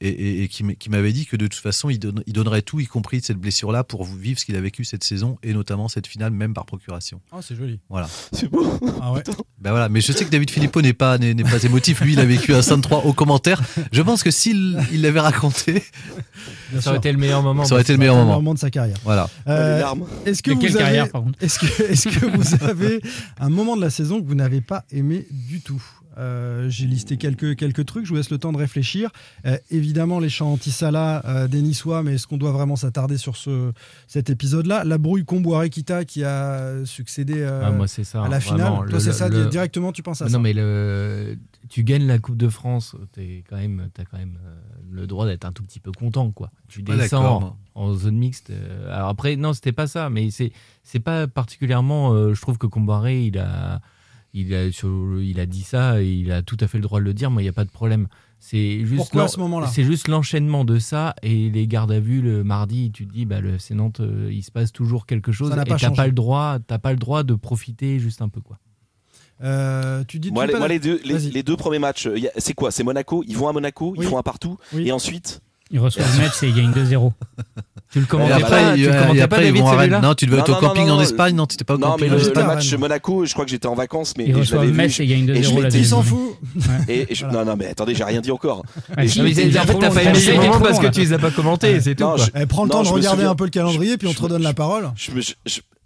Et, et- et qui, m'avait dit que de toute façon, il, donne- il donnerait tout, y compris de cette blessure-là, pour vivre ce qu'il a vécu cette saison, et notamment cette finale, même par procuration. Oh, c'est joli. Voilà. C'est beau. Ah ouais. Ben voilà, mais je sais que David Philippot n'est pas, n'est, n'est pas émotif. Lui, il a vécu un 5-3 au commentaire. Je pense que s'il il l'avait raconté, Bien Ça aurait sûr. été le meilleur moment. ça aurait été le meilleur le moment. moment de sa carrière. Voilà. Euh, les larmes. Est-ce que De vous quelle avez, carrière, par contre est-ce que, est-ce que vous avez un moment de la saison que vous n'avez pas aimé du tout? Euh, J'ai listé quelques, quelques trucs, je vous laisse le temps de réfléchir. Euh, évidemment, les chants anti-Salah euh, des Niçois, mais est-ce qu'on doit vraiment s'attarder sur ce, cet épisode-là? La brouille Comboiré-Kita qui a succédé euh, Ah, moi, c'est ça. à la hein, finale. vraiment. Toi, c'est ça, le- directement, tu penses à Mais ça? Non, mais le, tu gagnes la Coupe de France, t'es quand même, t'as quand même euh, le droit d'être un tout petit peu content, quoi. Tu descends en zone mixte. alors après, non, c'était pas ça, mais c'est, c'est pas particulièrement. euh, je trouve que Combaré, il a, il a, sur- il a dit ça, et il a tout à fait le droit de le dire. Moi, il y a pas de problème. C'est juste Pourquoi à ce moment-là? C'est juste l'enchaînement de ça et les gardes à vue le mardi. Tu te dis, bah, le FC Nantes, euh, il se passe toujours quelque chose Ça et pas t'as pas le droit, t'as pas le droit de profiter juste un peu, quoi. Euh, Tu dis Moi, les, pas moi, les deux, les, deux premiers matchs, euh, c'est quoi? C'est Monaco? Ils vont à Monaco, Oui. ils font un partout, Oui. et ensuite? Ils reçoivent Metz et ils gagnent 2-0. (laughs) Tu le commentais après, pas, tu le commentais après, pas, ils David, celui-là Non, tu devais Non, être au camping non, en le- Espagne. Non, tu n'étais pas au Non, mais camping. le, j'étais le à match. Monaco, je crois que j'étais en vacances, mais Ils et je l'avais vu. Et ils je 2-0 la m'étais- Il s'en deuxième. fout. Et, et je- non, non, mais attendez, j'ai rien dit encore. Mais en fait, t'as pas le aimé parce que tu les as pas commentés, c'est tout. Eh, prends le temps de regarder un peu le calendrier, puis on te redonne la je- parole.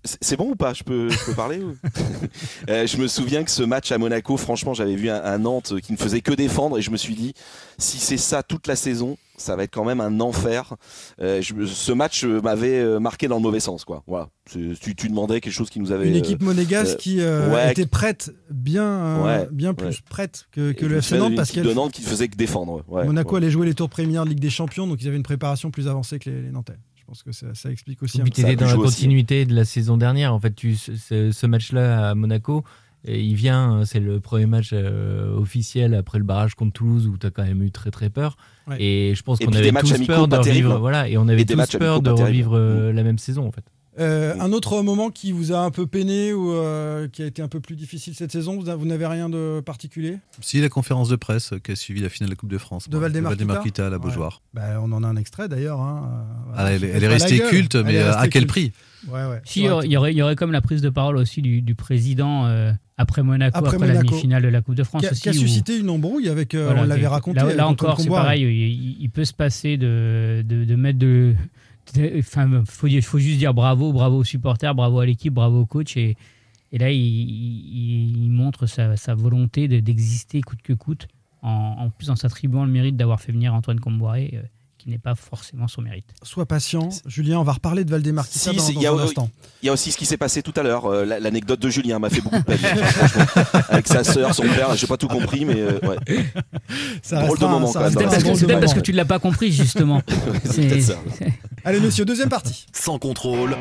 C'est bon ou pas? Je peux, je peux parler ou- (laughs) Euh, Je me souviens que ce match à Monaco, franchement, j'avais vu un, un Nantes qui ne faisait que défendre et je me suis dit, si c'est ça toute la saison, ça va être quand même un enfer. Euh, je ce match m'avait euh, marqué dans le mauvais sens, quoi. Voilà. Tu, tu demandais quelque chose qui nous avait. Une équipe monégasque euh, qui euh, ouais. était prête, bien, euh, Ouais, bien plus ouais. prête que, le FC Nantes parce de qu'elle Nantes qui ne faisait que défendre. ouais. Monaco Ouais. allait jouer les tours préliminaires de Ligue des Champions, donc ils avaient une préparation plus avancée que les, les Nantais. Je pense que ça, ça explique aussi t'étais pu dans la aussi. continuité de la saison dernière. En fait, tu, ce, ce match-là à Monaco, et il vient, c'est le premier match euh, officiel après le barrage contre Toulouse où tu as quand même eu très très peur. Ouais. Et je pense qu'on avait des matchs tous peur de revivre, voilà, et on avait Et des tous matchs peur de revivre euh, la même saison en fait. Euh, un autre moment qui vous a un peu peiné ou euh, qui a été un peu plus difficile cette saison, vous, n'avez rien de particulier? Si, la conférence de presse qui a suivi la finale de la Coupe de France. De Valdemar-Kita à la Ouais. Beaujoire. Bah, On en a un extrait d'ailleurs. hein. Euh, Ah, elle, est restée culte, mais euh, à quel culte. prix? Ouais, ouais. Si, il y aurait- il y, aurait, il y aurait comme la prise de parole aussi du, du président euh, après Monaco, Après après, la demi-finale de la Coupe de France qui a, aussi. qui a où- suscité une embrouille avec, euh, voilà, on l'avait raconté. Là, là encore, c'est pareil. Il, il peut se passer de, de, de mettre de. Enfin, faut, dire- faut juste dire bravo, bravo aux supporters, bravo à l'équipe, bravo au coach. Et, là, il, il- il montre sa, volonté de- d'exister coûte que coûte, en, en plus en s'attribuant le mérite d'avoir fait venir Antoine Comboiré, euh, qui n'est pas forcément son mérite. Sois patient, Julien, on va reparler de Valdemar Si, dans, dans il y a- un instant. Il y a aussi ce qui s'est passé tout à l'heure. euh, la- L'anecdote de Julien m'a fait beaucoup de peine. Enfin, (laughs) franchement, avec sa sœur, son père, j'ai pas tout compris, mais euh, ouais. Ça Drôle de moment, la Parce que- drôle C'est de peut-être parce moment. que tu ne l'as pas compris, justement. (laughs) c'est C'est- peut-être ça. Allez, messieurs, deuxième partie. Sans contrôle,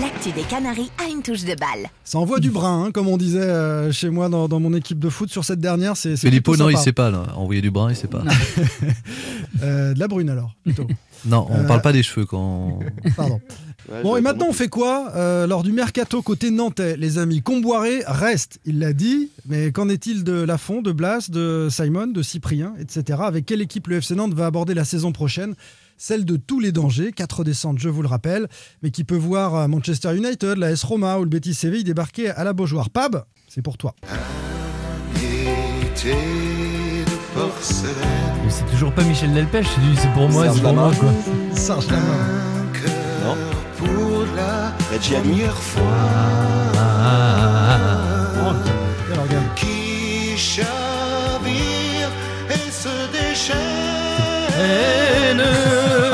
L'actu des Canaries a une touche de balle. Ça envoie du brin, hein, comme on disait euh, chez moi dans, dans mon équipe de foot. Sur cette dernière, c'est. c'est Filippo, non, il sait pas. Là. Envoyer du brun, il sait pas. (laughs) Euh, de la brune alors, plutôt. (laughs) Non, on Euh, parle pas des cheveux quand. (laughs) Pardon. Ouais, Bon, et maintenant, on fait quoi euh, lors du mercato côté nantais? Les amis, Comboiré reste, il l'a dit, mais qu'en est-il de Lafont, de Blas, de Simon, de Cyprien, etc. Avec quelle équipe le FC Nantes va aborder la saison prochaine? Celle de tous les dangers, quatre descentes, je vous le rappelle, mais qui peut voir euh, Manchester United, la S Roma ou le Betis Séville débarquer à la Beaujoire. Pab, c'est pour toi. Mais c'est toujours pas Michel Delpech, c'est lui, c'est pour moi, Serge c'est pour moi Lama. quoi. Serge Lama. Non Reggiani Quel organe.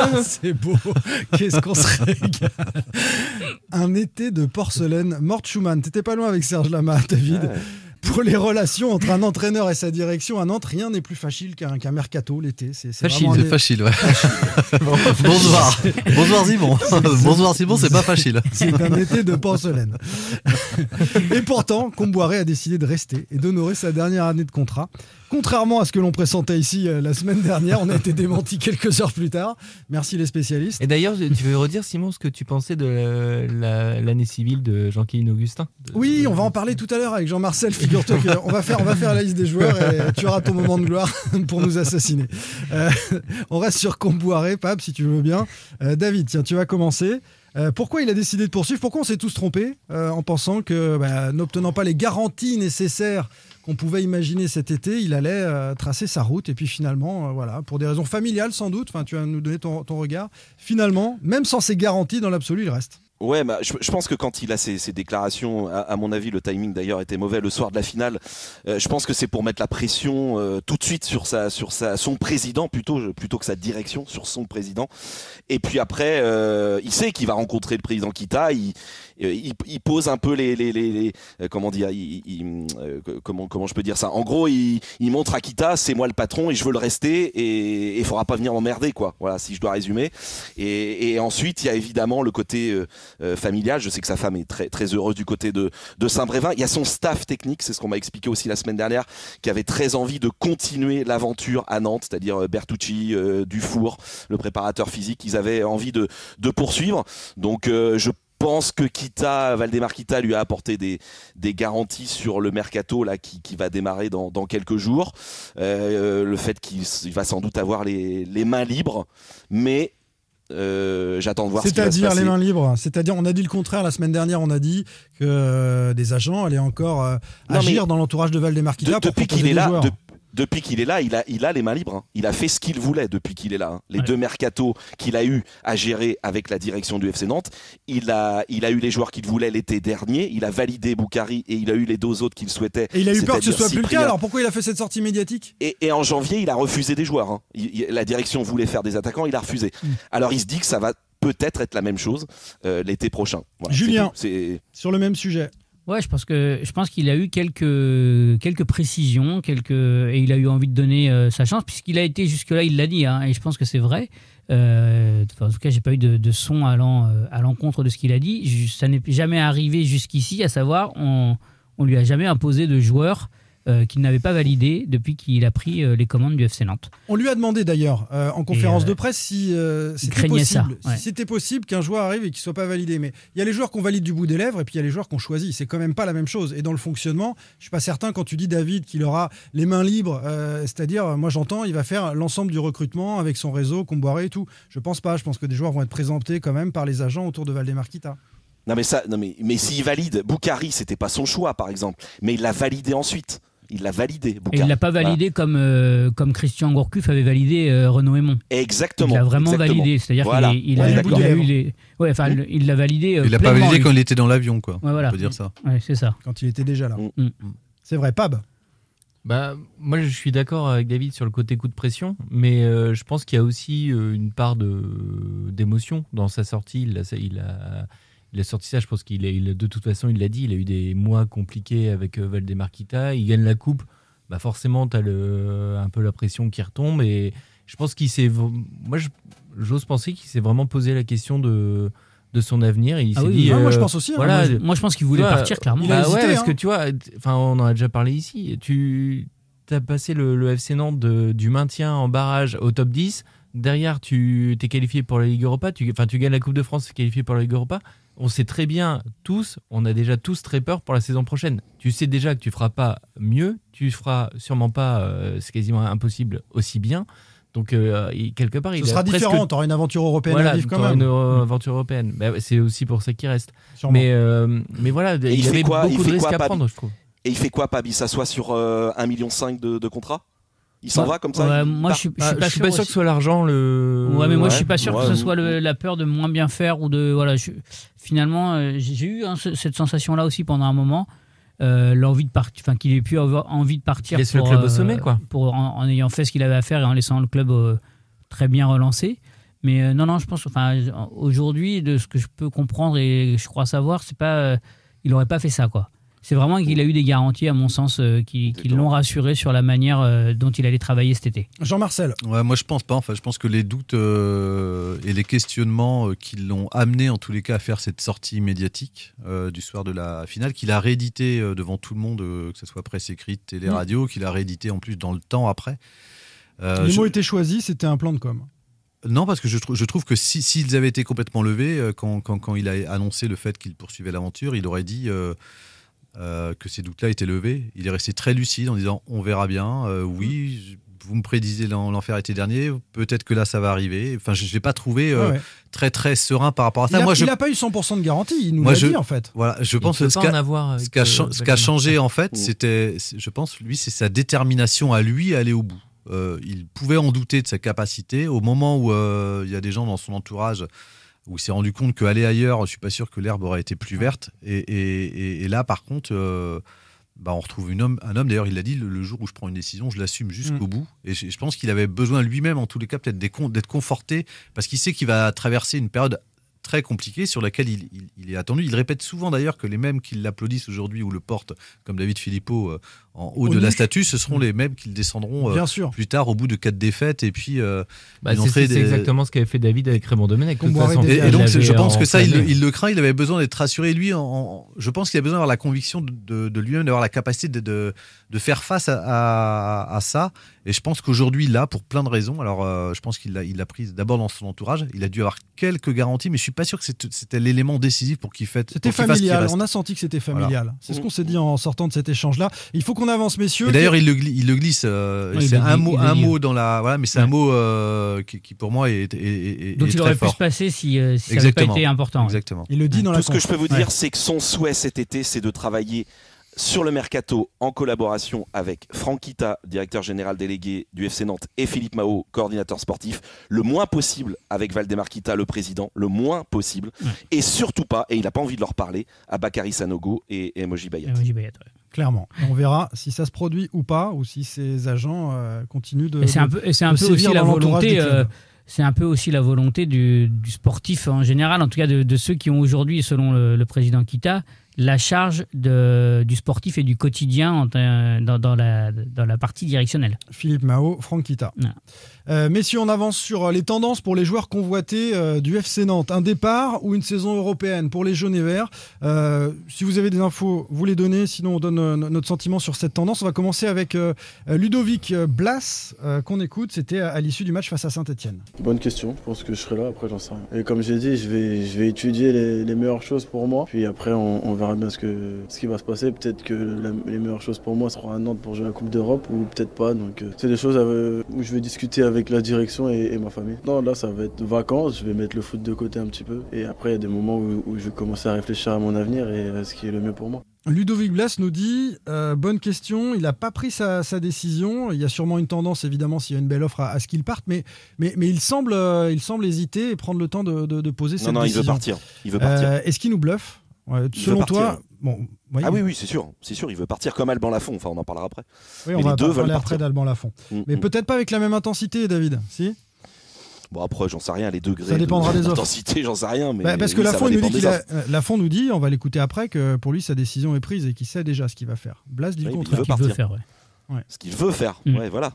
(laughs) C'est beau. Qu'est-ce qu'on se régale. Un été de porcelaine. Mort Schumann. T'étais pas loin avec Serge Lama, David. Pour les relations entre un entraîneur et sa direction à Nantes, rien n'est plus facile qu'un mercato l'été. C'est c'est Facile, vraiment facile, ouais. (laughs) Bonsoir. Bonsoir Simon. Bonsoir Simon, c'est pas facile. C'est un été de porcelaine. et pourtant, Comboiré a décidé de rester et d'honorer sa dernière année de contrat. Contrairement à ce que l'on pressentait ici euh, la semaine dernière, on a été démenti (laughs) quelques heures plus tard. Merci les spécialistes. Et d'ailleurs, tu veux redire, Simon, ce que tu pensais de la- l'année civile de Jean-Kévin Augustin De- Oui, on va en parler tout à l'heure avec Jean-Marcel. Figure-toi qu'on va faire, on va faire la liste des joueurs et tu auras ton moment de gloire (laughs) pour nous assassiner. Euh, on reste sur Comboiré, Pab, si tu veux bien. Euh, David, tiens, tu vas commencer. Euh, pourquoi il a décidé de poursuivre? Pourquoi on s'est tous trompés euh, en pensant que, bah, n'obtenant pas les garanties nécessaires qu'on pouvait imaginer cet été, il allait euh, tracer sa route et puis finalement, euh, voilà, pour des raisons familiales sans doute. Enfin, tu vas nous donner ton, regard. Finalement, même sans ces garanties, dans l'absolu, il reste. Ouais, bah, je, pense que quand il a ces déclarations, à, mon avis, le timing d'ailleurs était mauvais le soir de la finale. euh, je pense que c'est pour mettre la pression tout de suite sur sa, sur sa, son président plutôt, plutôt que sa direction sur son président. Et puis après, il sait qu'il va rencontrer le président Kita. Il, il pose un peu les, les, les, les- euh, comment dire, il, il- euh, comment, comment je peux dire ça? En gros, il, montre à Kita, c'est moi le patron et je veux le rester et il faudra pas venir m'emmerder quoi. Voilà, si je dois résumer. Et, et ensuite, il y a évidemment le côté euh, euh, familial. Je sais que sa femme est très très heureuse du côté de de Saint-Brévin. Il y a son staff technique, c'est ce qu'on m'a expliqué aussi la semaine dernière, qui avait très envie de continuer l'aventure à Nantes, c'est-à-dire euh, Bertucci, euh, Dufour, le préparateur physique. Ils avaient envie de de poursuivre. Donc euh, je pense que Kita, Valdemar Kita lui a apporté des, des garanties sur le mercato là qui, qui va démarrer dans, dans quelques jours. Euh, le fait qu'il va sans doute avoir les, les mains libres, mais euh, j'attends de voir C'est-à-dire les mains libres. C'est-à-dire, on a dit le contraire la semaine dernière. On a dit que euh, des agents allaient encore euh, Non, agir dans l'entourage de Valdemar De- Kita depuis qu'il est là, de- depuis qu'il est là, il a, il a les mains libres. hein. Il a fait ce qu'il voulait depuis qu'il est là. hein. Les Ouais. deux mercatos qu'il a eu à gérer avec la direction du FC Nantes, il a, il a eu les joueurs qu'il voulait l'été dernier. Il a validé Boukari et il a eu les deux autres qu'il souhaitait. Et il a eu peur que ce soit plus le cas. Alors pourquoi il a fait cette sortie médiatique? Et, et en janvier, il a refusé des joueurs. hein. Il- il- la direction voulait faire des attaquants, il a refusé. Mm. Alors il se dit que ça va peut-être être la même chose euh, l'été prochain. Voilà, Julien. Sur le même sujet. Ouais, je pense que je pense qu'il a eu quelques quelques précisions, quelques et il a eu envie de donner euh, sa chance puisqu'il a été jusque là, il l'a dit, hein, et je pense que c'est vrai. Euh, en tout cas, j'ai pas eu de, son allant euh, à l'encontre de ce qu'il a dit. Ça n'est jamais arrivé jusqu'ici, à savoir, on on lui a jamais imposé de joueur euh, qu'il n'avait pas validé depuis qu'il a pris euh, les commandes du FC Nantes. On lui a demandé d'ailleurs euh, en conférence euh, de presse si euh, c'était ça, possible, ouais. si c'était possible qu'un joueur arrive et qu'il soit pas validé. Mais il y a les joueurs qu'on valide du bout des lèvres et puis il y a les joueurs qu'on choisit. C'est quand même pas la même chose. Et dans le fonctionnement, je suis pas certain quand tu dis David qu'il aura les mains libres, euh, c'est-à-dire moi j'entends il va faire l'ensemble du recrutement avec son réseau, Comboiré et tout. Je pense pas. Je pense que des joueurs vont être présentés quand même par les agents autour de Valdemar Kita. non mais ça, non mais mais s'il valide, Boukari, c'était pas son choix par exemple, mais il l'a validé ensuite. Il l'a validé. Et il l'a pas Voilà. validé comme comme comme Christian Gourcuff avait validé euh, Renaud Aymon. Exactement. Il l'a vraiment exactement. validé, c'est-à-dire Voilà. qu'il il a, d'accord. il a eu les. Ouais, enfin, le- il l'a validé. euh, Il l'a pas validé lui. quand il était dans l'avion, quoi. Ouais, voilà. On peut dire ça. Ouais, c'est ça. Quand il était déjà là. Mm. Mm. C'est vrai, Pab. Bah, moi, je suis d'accord avec David sur le côté coup de pression, mais euh, je pense qu'il y a aussi euh, une part de d'émotion dans sa sortie. Il a, il a, il a sorti ça, je pense qu'il a, il de toute façon, il l'a dit, il a eu des mois compliqués avec euh, Valdemar Kita. Il gagne la coupe, bah forcément, tu as le, un peu la pression qui retombe. Et je pense qu'il s'est. Moi, j'ose penser qu'il s'est vraiment posé la question de, de son avenir. Et il Ah s'est oui, dit. Ah, moi je euh, pense aussi. hein. voilà, moi, je, moi, je pense qu'il voulait vois, partir clairement. bah hésité, ouais, parce hein. que tu vois, enfin, on en a déjà parlé ici. Tu as passé le, le FC Nantes de- du maintien en barrage au top 10. Derrière, tu t'es qualifié pour la Ligue Europa. Tu, enfin, tu gagnes la Coupe de France, tu es qualifié pour la Ligue Europa. On sait très bien, tous, on a déjà tous très peur pour la saison prochaine. Tu sais déjà que tu feras pas mieux. Tu feras sûrement pas, euh, c'est quasiment impossible, aussi bien. Donc, euh, quelque part, il Ce sera presque différent. Tu auras une aventure européenne voilà, à vivre quand t'auras même. une euh, aventure européenne. Bah, c'est aussi pour ça qu'il reste. Sûrement. Mais, euh, mais voilà, il, il fait avait quoi Il beaucoup de fait risques quoi, à Pabi prendre, je trouve. Et il fait quoi, Pab Il s'assoit sur euh, 1,5 million de, de contrat Il s'en Ouais. va comme ça Ouais, il moi, je suis, je Ah, suis pas sûr, que ce soit l'argent le. Ouais, mais moi Ouais. je suis pas sûr Ouais, que ce soit le- la peur de moins bien faire ou de voilà. je- finalement, euh, j'ai eu hein, ce- cette sensation-là aussi pendant un moment, euh, l'envie de partir, enfin qu'il ait pu avoir envie de partir Laisse le pour, club au euh, sommet, quoi. pour en, en ayant fait ce qu'il avait à faire et en laissant le club euh, très bien relancé. Mais euh, non, non, je pense, enfin aujourd'hui, de ce que je peux comprendre et je crois savoir, c'est pas, euh, il aurait pas fait ça, quoi. C'est vraiment qu'il a eu des garanties, à mon sens, euh, qui, qui l'ont rassuré sur la manière euh, dont il allait travailler cet été. Jean-Marcel. Ouais, moi je pense pas. Enfin, je pense que les doutes euh, et les questionnements euh, qui l'ont amené en tous les cas à faire cette sortie médiatique euh, du soir de la finale, qu'il a réédité euh, devant tout le monde, euh, que ce soit presse écrite, télé, Mm. radio, qu'il a réédité en plus dans le temps après. Euh, Les je- mots étaient choisis, c'était un plan de com. Non, parce que je, trou- je trouve que si- s'ils avaient été complètement levés, euh, quand, quand- quand il a annoncé le fait qu'il poursuivait l'aventure, il aurait dit euh, euh, que ces doutes-là étaient levés. Il est resté très lucide en disant on verra bien. euh, oui, je- vous me prédisez l'en- l'enfer été dernier, peut-être que là ça va arriver. Enfin, je ne l'ai pas trouvé euh, Ouais, ouais. très très serein par rapport à Il ça. n'a Moi, je, pas eu 100% de garantie, il nous moi, l'a je- dit en fait. voilà, je pense peut que ce qu'a ce changé en fait, Mm. c'était, c'est- je pense, lui, c'est sa détermination à lui à aller au bout. Euh, il pouvait en douter de sa capacité. Au moment où euh, il y a des gens dans son entourage où il s'est rendu compte qu'aller ailleurs, je suis pas sûr que l'herbe aurait été plus verte. Et, et- et- et là, par contre, euh, bah, on retrouve une homme, un homme, d'ailleurs, il l'a dit, le, le jour où je prends une décision, je l'assume jusqu'au bout. Et je, je pense qu'il avait besoin lui-même, en tous les cas, peut-être d'être conforté, parce qu'il sait qu'il va traverser une période très compliquée sur laquelle il, il- il est attendu. Il répète souvent d'ailleurs que les mêmes qui l'applaudissent aujourd'hui ou le portent, comme David Philippot, euh, en haut Au de nu. la statue, ce seront les mêmes qui le descendront euh, Bien sûr. plus tard au bout de quatre défaites et puis euh, Bah, c'est des- exactement ce qu'avait fait David avec Raymond Domenech. de toute Comboiré façon. des et, donc, je pense que ça, il, le- enflammé. il le craint. Il avait besoin d'être rassuré. Lui, en- en- je pense qu'il a besoin d'avoir la conviction de, de- de lui-même, d'avoir la capacité de, de, de faire face à, à- à ça. Et je pense qu'aujourd'hui, là, pour plein de raisons, alors euh, je pense qu'il l'a il l'a prise d'abord dans son entourage. Il a dû avoir quelques garanties, mais je suis pas sûr que c'était l'élément décisif pour qu'il fasse. C'était familial, on a senti que c'était familial. Voilà. C'est ce qu'on s'est dit en sortant de cet échange-là. Il faut qu'on avance, messieurs. D'ailleurs, il le, gli- il le glisse. euh, c'est un mot, un mot dans la. Voilà, mais c'est un mot euh, qui, qui, pour moi est, est, Donc est il très aurait pu se passer si, euh, si ça n'avait pas été important. Exactement. Il le dit dans la Tout ce que je peux vous dire, c'est que son souhait cet été, c'est de travailler sur le mercato en collaboration avec Franck Kita, directeur général délégué du FC Nantes, et Philippe Mao, coordinateur sportif, le moins possible avec Valdemar Kita, le président, le moins possible, Ouais. et surtout pas, et il n'a pas envie de leur parler, à Bakary Sanogo et et Emoji Bayat. Emoji Bayat, ouais. Clairement. On verra si ça se produit ou pas, ou si ces agents euh, continuent de. Et c'est un peu, et c'est un de peu aussi la volonté. euh, c'est un peu aussi la volonté du, du sportif en général, en tout cas de, de ceux qui ont aujourd'hui, selon le, le président Kita, la charge de, du sportif et du quotidien en- dans, dans la, dans la partie directionnelle. Philippe Mao, Franck Kita. Euh, messieurs, on avance sur euh, les tendances pour les joueurs convoités euh, du FC Nantes. Un départ ou une saison européenne pour les jaunes et verts Si vous avez des infos, vous les donnez. Sinon, on donne notre sentiment sur cette tendance. On va commencer avec Ludovic Blas, qu'on écoute. C'était à, l'issue du match face à Saint-Etienne. Bonne question, je pense que je serai là, après j'en sais rien. Et comme j'ai dit, je vais, je vais étudier les, meilleures choses pour moi, puis après on, verra bien ce, que, ce qui va se passer. Peut-être que les meilleures choses pour moi seront à Nantes pour jouer la Coupe d'Europe, ou peut-être pas. Donc c'est des choses où je vais discuter avec la direction et, et ma famille. Non, là ça va être vacances, je vais mettre le foot de côté un petit peu, et après il y a des moments où, où je vais commencer à réfléchir à mon avenir et à ce qui est le mieux pour moi. Ludovic Blas nous dit euh, bonne question. Il n'a pas pris sa, sa décision. Il y a sûrement une tendance, évidemment, s'il y a une belle offre, à, à ce qu'il parte, mais, mais, mais il, semble, euh, il semble hésiter et prendre le temps de, de- de poser Non, cette non, il décision. veut partir. Il veut partir. Euh, Est-ce qu'il nous bluffe? Ouais, Il Selon veut toi, partir. bon, oui, Ah oui, oui, c'est sûr, c'est sûr, il veut partir comme Alban Lafont, enfin on en parlera après. oui, on Mais va les deux parler veulent après partir. d'Alban Lafont. Mm, Mais mm. peut-être pas avec la même intensité, David. Si? Bon après, j'en sais rien, les degrés Ça dépendra de- des offres. d'intensité, j'en sais rien, mais Bah, parce que oui, Lafont il nous dit a, euh, Lafont nous dit, on va l'écouter après, que pour lui sa décision est prise et qu'il sait déjà ce qu'il va faire. Blas dit le Oui, il contraire. veut Qu'il veut faire, ouais. ce qu'il veut faire. Mm. Ouais, voilà.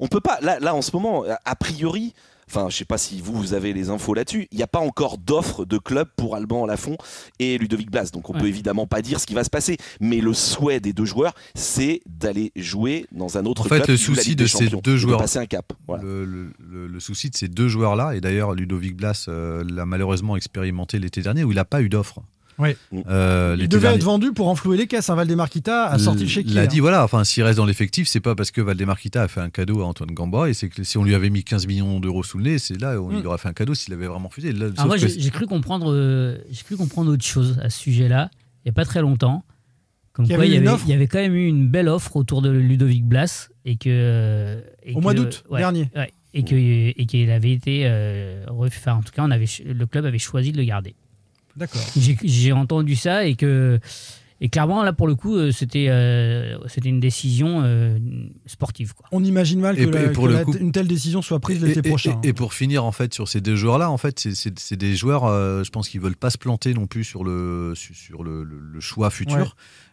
On peut pas. Là, là, en ce moment, a priori, enfin, je sais pas si vous, vous avez les infos là-dessus. Il n'y a pas encore d'offre de club pour Alban Lafont et Ludovic Blas. Donc, on Ouais. peut évidemment pas dire ce qui va se passer. Mais le souhait des deux joueurs, c'est d'aller jouer dans un autre En fait, club le souci de ces deux de joueurs- passer un cap. Voilà. Le, le- le- le souci de ces deux joueurs-là, et d'ailleurs Ludovic Blas euh, l'a malheureusement expérimenté l'été dernier, où il n'a pas eu d'offre. Oui. Euh, Il devait dernier. être vendu pour enflouer les caisses. Hein, Valdemar Kita a sorti le chéquier. l'a hein. dit, voilà, enfin, s'il reste dans l'effectif, c'est pas parce que Valdemar Kita a fait un cadeau à Antoine Gamba, et c'est que si on lui avait mis 15 millions d'euros sous le nez, c'est là où Mm. il aurait fait un cadeau s'il avait vraiment refusé. Là, sauf moi, j'ai cru comprendre, euh, j'ai cru comprendre autre chose à ce sujet-là. Il n'y a pas très longtemps, comme y quoi avait il y avait, il y avait quand même eu une belle offre autour de Ludovic Blas et que et Au que- mois d'août ouais, dernier. ouais, et que et qu'il avait été euh. Enfin, en tout cas, on avait le club avait choisi de le garder. D'accord. J'ai entendu ça et que Et clairement, là, pour le coup, euh, c'était euh, c'était une décision euh, sportive. Quoi. On imagine mal que, Et- la- et pour que le la- coup- une telle décision soit prise l'été prochain. Et, et pour finir, en fait, sur ces deux joueurs-là, en fait, c'est- des joueurs, euh, je pense qu'ils veulent pas se planter non plus sur le, sur, le, le- le choix futur. Ouais.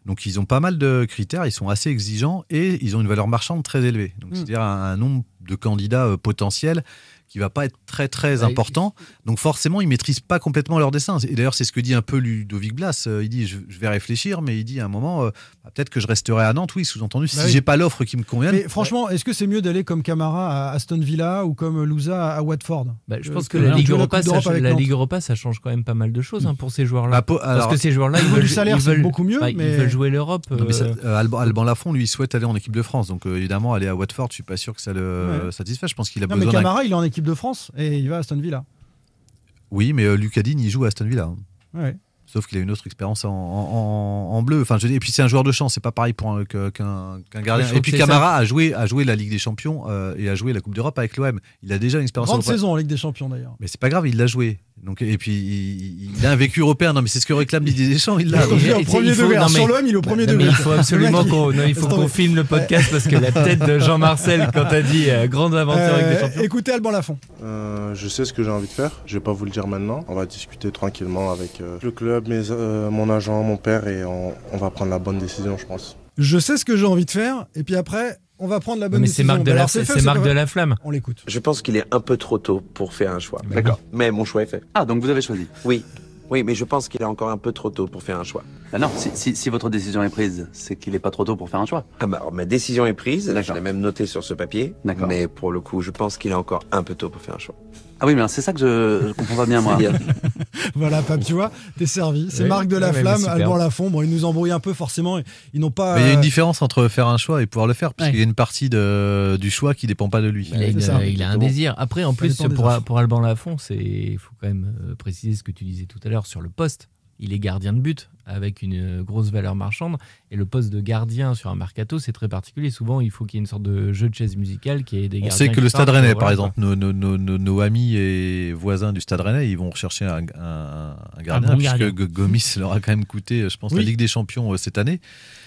Donc, ils ont pas mal de critères, ils sont assez exigeants et ils ont une valeur marchande très élevée. Donc, Mm. c'est-à-dire un, un nombre de candidats euh, potentiels qui va pas être très très Bah, important. Donc forcément, ils maîtrisent pas complètement leur dessin. Et d'ailleurs, c'est ce que dit un peu Ludovic Blas. Euh, Il dit, je, je vais réfléchir, mais il dit à un moment, euh, bah, peut-être que je resterai à Nantes. Oui, sous-entendu, si Bah oui. j'ai pas l'offre qui me convient. Mais franchement, est-ce que c'est mieux d'aller comme Camara à Aston Villa ou comme Louza à Watford? Bah, je Euh, pense que que la Ligue, Europa, ça, d'Europe avec la Nantes. Ligue Europa, ça change quand même pas mal de choses hein, pour ces joueurs-là. Bah, Parce alors- que ces joueurs-là, Au ils veulent, du salaire, ils veulent- beaucoup mieux, bah, mais- ils veulent jouer l'Europe. Mais euh, euh, Alban, Alban Lafont, lui, il souhaite aller en équipe de France. Donc, euh, évidemment, aller à Watford, je suis pas sûr que ça le Ouais. satisfait. Je pense qu'il a Non, mais besoin d'un- Camara, il est en de France et il va à Aston Villa. Oui, mais euh, Lucadine, il joue à Aston Villa. hein. Ouais. Sauf qu'il a une autre expérience en, en- en bleu. Enfin, je dis, et puis c'est un joueur de champ, c'est pas pareil pour qu'un qu'un gardien. Et puis Camara a joué, a joué la Ligue des Champions euh, et a joué la Coupe d'Europe avec l'OM. Il a déjà une expérience Grande saison en Ligue des Champions d'ailleurs. Mais c'est pas grave, il l'a joué. Donc, et puis il, il a un vécu européen. Non, mais c'est ce que réclame Didier Deschamps. Il l'a. Il est au premier degré. Sur l'OM, il est au premier degré. il faut absolument qu'on filme le podcast parce que la tête de Jean-Marcel (laughs) quand t'as dit euh, grande aventure avec des Euh, champions. écoutez Alban Lafont. Euh, je sais ce que j'ai envie de faire. Je vais pas vous le dire maintenant. On va discuter tranquillement avec euh, le club, mes, euh, mon agent, mon père, et on, on va prendre la bonne décision, je pense. Je sais ce que j'ai envie de faire et puis après, on va prendre la bonne Mais c'est décision. Marc de Bah la alors, fait, c'est Marc de la flamme. On l'écoute. Je pense qu'il est un peu trop tôt pour faire un choix. D'accord. Mais mon choix est fait. Ah, donc vous avez choisi Oui. Oui, mais je pense qu'il est encore un peu trop tôt pour faire un choix. Ah non, si, si- si votre décision est prise, c'est qu'il n'est pas trop tôt pour faire un choix. Ah bah, alors, ma décision est prise, je l'ai même noté sur ce papier. D'accord. Mais pour le coup, je pense qu'il est encore un peu tôt pour faire un choix. Ah oui, mais c'est ça que je, je comprends pas bien, moi. (laughs) (laughs) Voilà, Pape, tu vois, t'es servi. C'est Oui. Marc de la Ouais, mais Flamme. Alban Lafont. Bon, ils nous embrouillent un peu forcément. Ils n'ont pas. Mais il y a euh, une différence entre faire un choix et pouvoir le faire, parce Ouais. qu'il y a une partie de, du choix qui dépend pas de lui. Il a, une- c'est ça. il a un désir. Après, en plus, pour, Alban Lafont, c'est il faut quand même euh, préciser ce que tu disais tout à l'heure sur le poste. Il est gardien de but avec une euh, grosse valeur marchande. Et le poste de gardien sur un mercato, c'est très particulier. Souvent, il faut qu'il y ait une sorte de jeu de chaise musicale qui ait des On gardiens. sait que le Stade Rennais, voilà, par exemple, nos, nos- nos- nos- nos amis et voisins du Stade Rennais, ils vont rechercher un, un- un gardien, bon puisque gardien. Gomis leur a quand même coûté, je pense, Oui. la Ligue des Champions euh, cette année.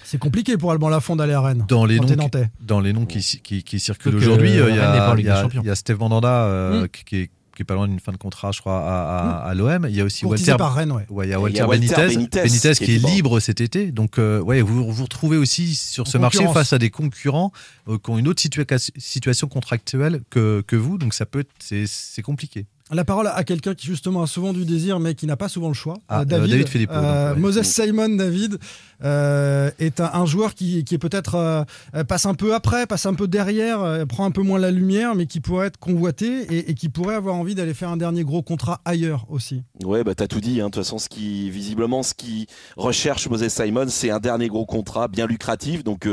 C'est compliqué pour Alban Lafont d'aller à Rennes. Dans les noms qui- Nantais. Dans les noms qui, qui, qui circulent aujourd'hui, euh, il y, a- y y Steve Mandanda euh, Mm. qui, qui est, qui est pas loin d'une fin de contrat, je crois, à, à- à l'OM. Il y a aussi Courtisé Walter, par Rennes, ouais. Ouais, il y a Et il y Walter, a Walter Benitez, Benitez, Benitez qui qui est est libre. cet été. Donc, euh, ouais, vous vous retrouvez aussi sur En ce marché face à des concurrents euh, qui ont une autre situa- situation contractuelle que, que vous. Donc, ça peut c'est compliqué. La parole à quelqu'un qui justement a souvent du désir mais qui n'a pas souvent le choix. Ah, Euh, euh, David, David euh, ouais. Moses Simon, David, euh, est un, un joueur qui, qui est peut-être passe un peu après, passe un peu derrière, euh, prend un peu moins la lumière, mais qui pourrait être convoité et, et qui pourrait avoir envie d'aller faire un dernier gros contrat ailleurs aussi. Ouais, bah t'as tout dit. hein. De toute façon, ce qui visiblement, ce qui recherche Moses Simon, c'est un dernier gros contrat bien lucratif. Donc,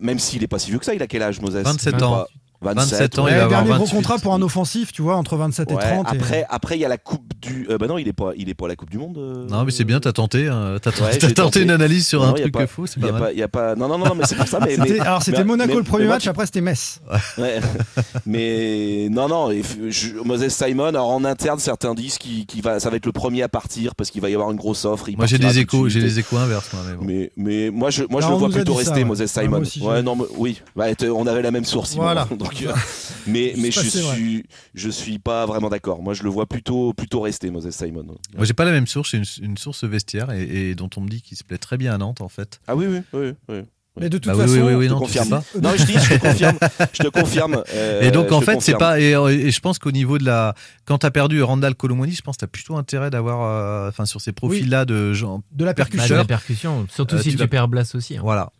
même s'il est pas si vieux que ça, il a quel âge, Moses? 27 Il a ans. pas- 27 ans, ouais. il va Ouais, avoir dernier gros 28. contrat pour un offensif, tu vois, entre 27 et Ouais, 30. et- Après, après, il y a la Coupe du. euh, bah non, il est pas, il est pas à la Coupe du Monde. euh, Non, mais c'est bien, t'as tenté, hein, t'as tenté, Ouais, t'as j'ai tenté tenté. une analyse sur Non, un truc pas- faux, c'est pas mal. y a pas. Non, non, non, mais c'est pour ça. Mais, (laughs) alors c'était Monaco mais- le premier match, après c'était Metz. (laughs) Ouais. mais non, non, et f- je- Moses Simon, alors en interne, certains disent qu'il va, ça va être le premier à partir parce qu'il va y avoir une grosse offre. il Moi, j'ai des échos, j'ai des échos inverses, moi, mais. Mais, moi, je, moi, je le vois plutôt rester. Moses Simon. ouais, non, mais- oui, Bah, on avait la même source. Voilà. (laughs) Donc, (laughs) mais je passé, ouais. suis, je suis pas vraiment d'accord. Moi, je le vois plutôt, plutôt rester, Moses Simon. Moi, j'ai pas la même source, j'ai une, une source vestiaire et, et dont on me dit qu'il se plaît très bien à Nantes, en fait. Ah oui, oui, oui. oui. Mais de toute Bah façon, oui, oui, oui, Je te non, tu confirme. sais pas. Non, je dis, je te confirme. (laughs) Je te confirme. euh, Et donc en fait, c'est pas et, et je pense qu'au niveau de la quand tu as perdu Randall Colomoni, je pense que tu as plutôt intérêt d'avoir euh, enfin sur ces profils là de gens de la Bah, de percussion. la percussion, surtout Euh, si tu tu, vas- perds Blas aussi. hein. voilà.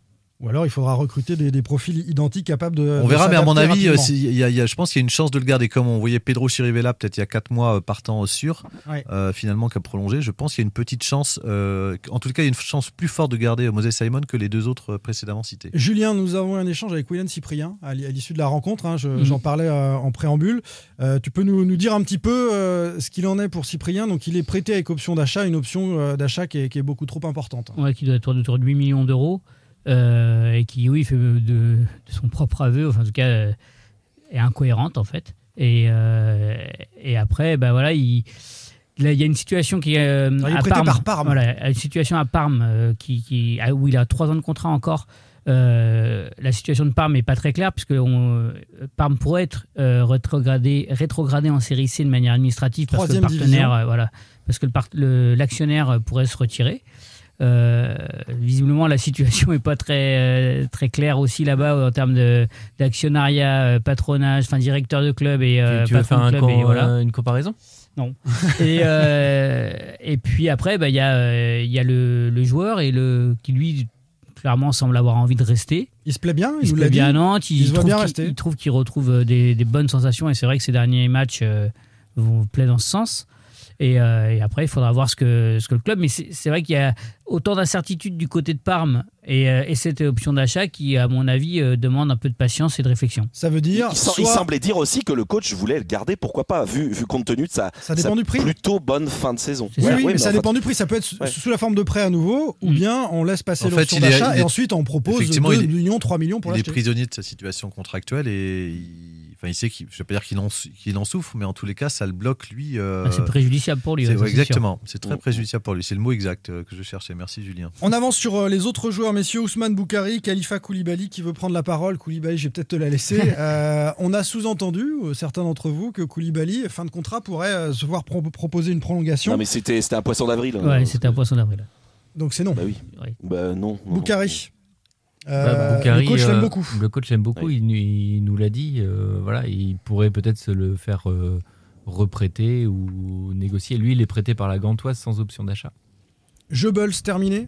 Ou alors il faudra recruter des, des profils identiques capables de. On de verra mais à mon avis, euh, y a- y a- je pense qu'il y a une chance de le garder comme on voyait Pedro Chirivella peut-être il y a 4 mois euh, partant sûr Ouais. euh, finalement qui a prolongé, je pense qu'il y a une petite chance euh, en tout cas, il y a une chance plus forte de garder Moses Simon que les deux autres précédemment cités. Julien, nous avons un échange avec William Cyprien à l'issue de la rencontre. hein, je- Mhm. J'en parlais euh, en préambule. Euh, tu peux nous, nous dire un petit peu euh, ce qu'il en est pour Cyprien Donc, il est prêté avec option d'achat, une option euh, d'achat qui est, qui est beaucoup trop importante. Ouais, qui doit être autour de 8 millions d'euros. Euh, et qui, oui, fait de, de son propre aveu, enfin, en tout cas, euh, est incohérente, en fait. Et, euh, et après, bah voilà, il, Là, il y a une situation qui est euh, il est à Parme, par Parme. Voilà, une situation à Parme qui, qui- ah, où il a trois ans de contrat encore. La situation de Parme n'est pas très claire puisque on, Parme pourrait être rétrogradé, rétrogradé en série C de manière administrative parce que le partenaire, voilà, parce que l'actionnaire pourrait se retirer. Euh, visiblement, la situation n'est pas très, euh, très claire aussi là-bas en termes d'actionnariat, euh, patronage, enfin directeur de club et euh, tu veux patron faire un club et voilà. euh, une comparaison? Non. (laughs) Et, euh, et puis après, bah, il y a, euh, il y a le, le joueur et le, qui, lui, clairement, semble avoir envie de rester. Il se plaît bien, il, Il se plaît l'a dit. bien à Nantes. Il, Il se voit trouve bien il trouve qu'il retrouve euh, des, des bonnes sensations. Et c'est vrai que ces derniers matchs euh, vont plaît dans ce sens. Et, euh, et après, il faudra voir ce que, ce que le club. Mais c'est vrai qu'il y a autant d'incertitudes du côté de Parme et, euh, et cette option d'achat qui, à mon avis, euh, demande un peu de patience et de réflexion. Ça veut dire. Il, sem- il semblait dire aussi que le coach voulait le garder, pourquoi pas, vu, vu compte tenu de sa, Ça dépend sa du prix. plutôt bonne fin de saison. Oui, oui, mais ça dépend du prix. Ça peut être sous- Ouais. sous la forme de prêt à nouveau, ou bien on laisse passer l'option est- d'achat il et est- ensuite on propose 2 Effectivement, il est- millions, 3 millions pour il est l'acheter. prisonnier de sa situation contractuelle et il, enfin, il sait qu'il, je ne vais pas dire qu'il en, qu'il en souffre, mais en tous les cas, ça le bloque lui. euh, Ah, c'est préjudiciable pour lui, c'est- ouais, ça, ouais, c'est sûr. exactement, c'est très Mm. préjudiciable pour lui. C'est le mot exact euh, que je cherchais. Merci Julien. On avance sur euh, les autres joueurs, messieurs. Ousmane Boukari, Khalifa Koulibaly qui veut prendre la parole. Koulibaly, je vais peut-être te la laisser. (laughs) Euh, on a sous-entendu, euh, certains d'entre vous, que Koulibaly, fin de contrat, pourrait euh, se voir pro- proposer une prolongation. Non, mais c'était c'était un poisson d'avril. hein. Ouais, c'était un poisson d'avril. Donc c'est non. Bah oui. Bah non. non, Boukari. Bah, Euh, Boukari, le coach l'aime euh, beaucoup. Le coach l'aime beaucoup. Il, nous- il nous l'a dit. euh, voilà, il pourrait peut-être se le faire euh, reprêter ou négocier. Lui, il est prêté par la Gantoise sans option d'achat. Jebels terminé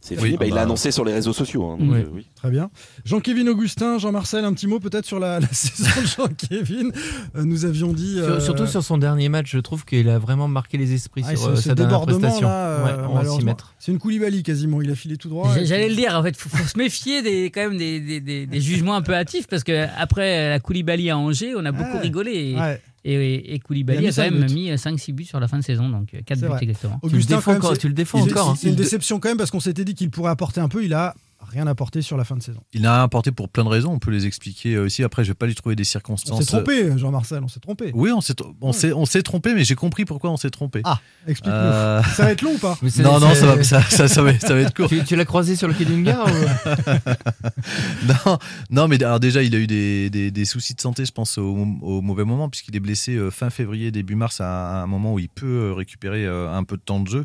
C'est Oui, fini. Bah, ah il bah. l'a annoncé sur les réseaux sociaux. hein, donc, euh, oui. Très bien. Jean-Kévin Augustin, Jean-Marcel, un petit mot peut-être sur la, (laughs) la saison de Jean-Kévin. Euh, nous avions dit. Sur- euh, Surtout sur son dernier match, je trouve qu'il a vraiment marqué les esprits ah, sur ce- euh, ce sa dernière débordement prestation. là, Ouais, en 6 malheureusement. mètres. C'est une Koulibaly quasiment. Il a filé tout droit. J'allais puis- le dire, en fait, faut, faut se méfier des, quand même des, des- des- des jugements un peu hâtifs parce que après la Koulibaly à Angers, on a beaucoup Ouais. rigolé et, Ouais. et, et- et Koulibaly Il a quand cinq même buts. mis 5-6 buts sur la fin de saison, donc 4 C'est buts vrai. exactement. Augustin, défends quand même, encore- c'est- tu le défends c'est- encore, hein. C'est une déception quand même parce qu'on s'était dit qu'il pourrait apporter un peu. Il a rien apporté sur la fin de saison. Il n'a rien apporté pour plein de raisons. On peut les expliquer euh, aussi. Après, je vais pas lui trouver des On circonstances. s'est trompé, Jean-Marcel. On s'est trompé. Oui, on s'est, on s'est, on s'est trompé, mais j'ai compris pourquoi on s'est trompé. Ah, explique-nous. Euh, Ça va être long ou pas Mais c'est- Non, non, ça va, ça, ça, ça va, ça va être court. Tu, tu l'as croisé sur le quai d'une gare ou- (laughs) non, non, mais alors déjà, il a eu des, des- des soucis de santé, je pense, au, au mauvais moment, puisqu'il est blessé euh, fin février, début mars, à, un moment où il peut euh, récupérer euh, un peu de temps de jeu.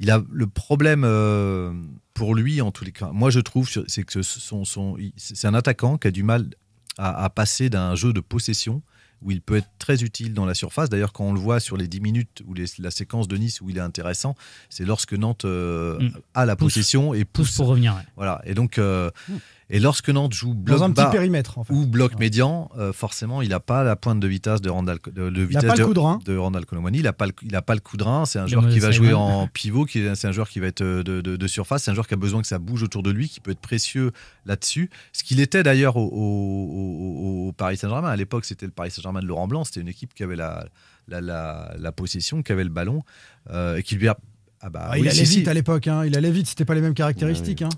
Il a le problème euh, pour lui, en tous les cas. Moi, je trouve, c'est que son, son- il- c'est un attaquant qui a du mal à, à passer d'un jeu de possession où il peut être très utile dans la surface. D'ailleurs, quand on le voit sur les 10 minutes ou la séquence de Nice où il est intéressant, c'est lorsque Nantes euh, Mm. a la Pousse. possession et pousse. Pousse pour revenir. ouais. Voilà. Et donc, euh, et lorsque Nantes joue bloc Dans un bas petit périmètre, en fait. ou bloc médian, euh, forcément, il n'a pas la pointe de vitesse de Randall, de, de Il a vitesse de, Randall Colomwani. Il n'a pas, le- il a pas le coup de rein. C'est un joueur qui va jouer en pivot. C'est un joueur qui va être euh, de, de- de surface. C'est un joueur qui a besoin que ça bouge autour de lui, qui peut être précieux là-dessus. Ce qu'il était d'ailleurs au, au- au- au Paris Saint-Germain. À l'époque, c'était le Paris Saint-Germain de Laurent Blanc. C'était une équipe qui avait la, la, la- la possession, qui avait le ballon euh, et qui lui a. Ah bah, Ah, oui, il allait si, si. vite à l'époque. hein. Il allait vite. C'était pas les mêmes caractéristiques. hein.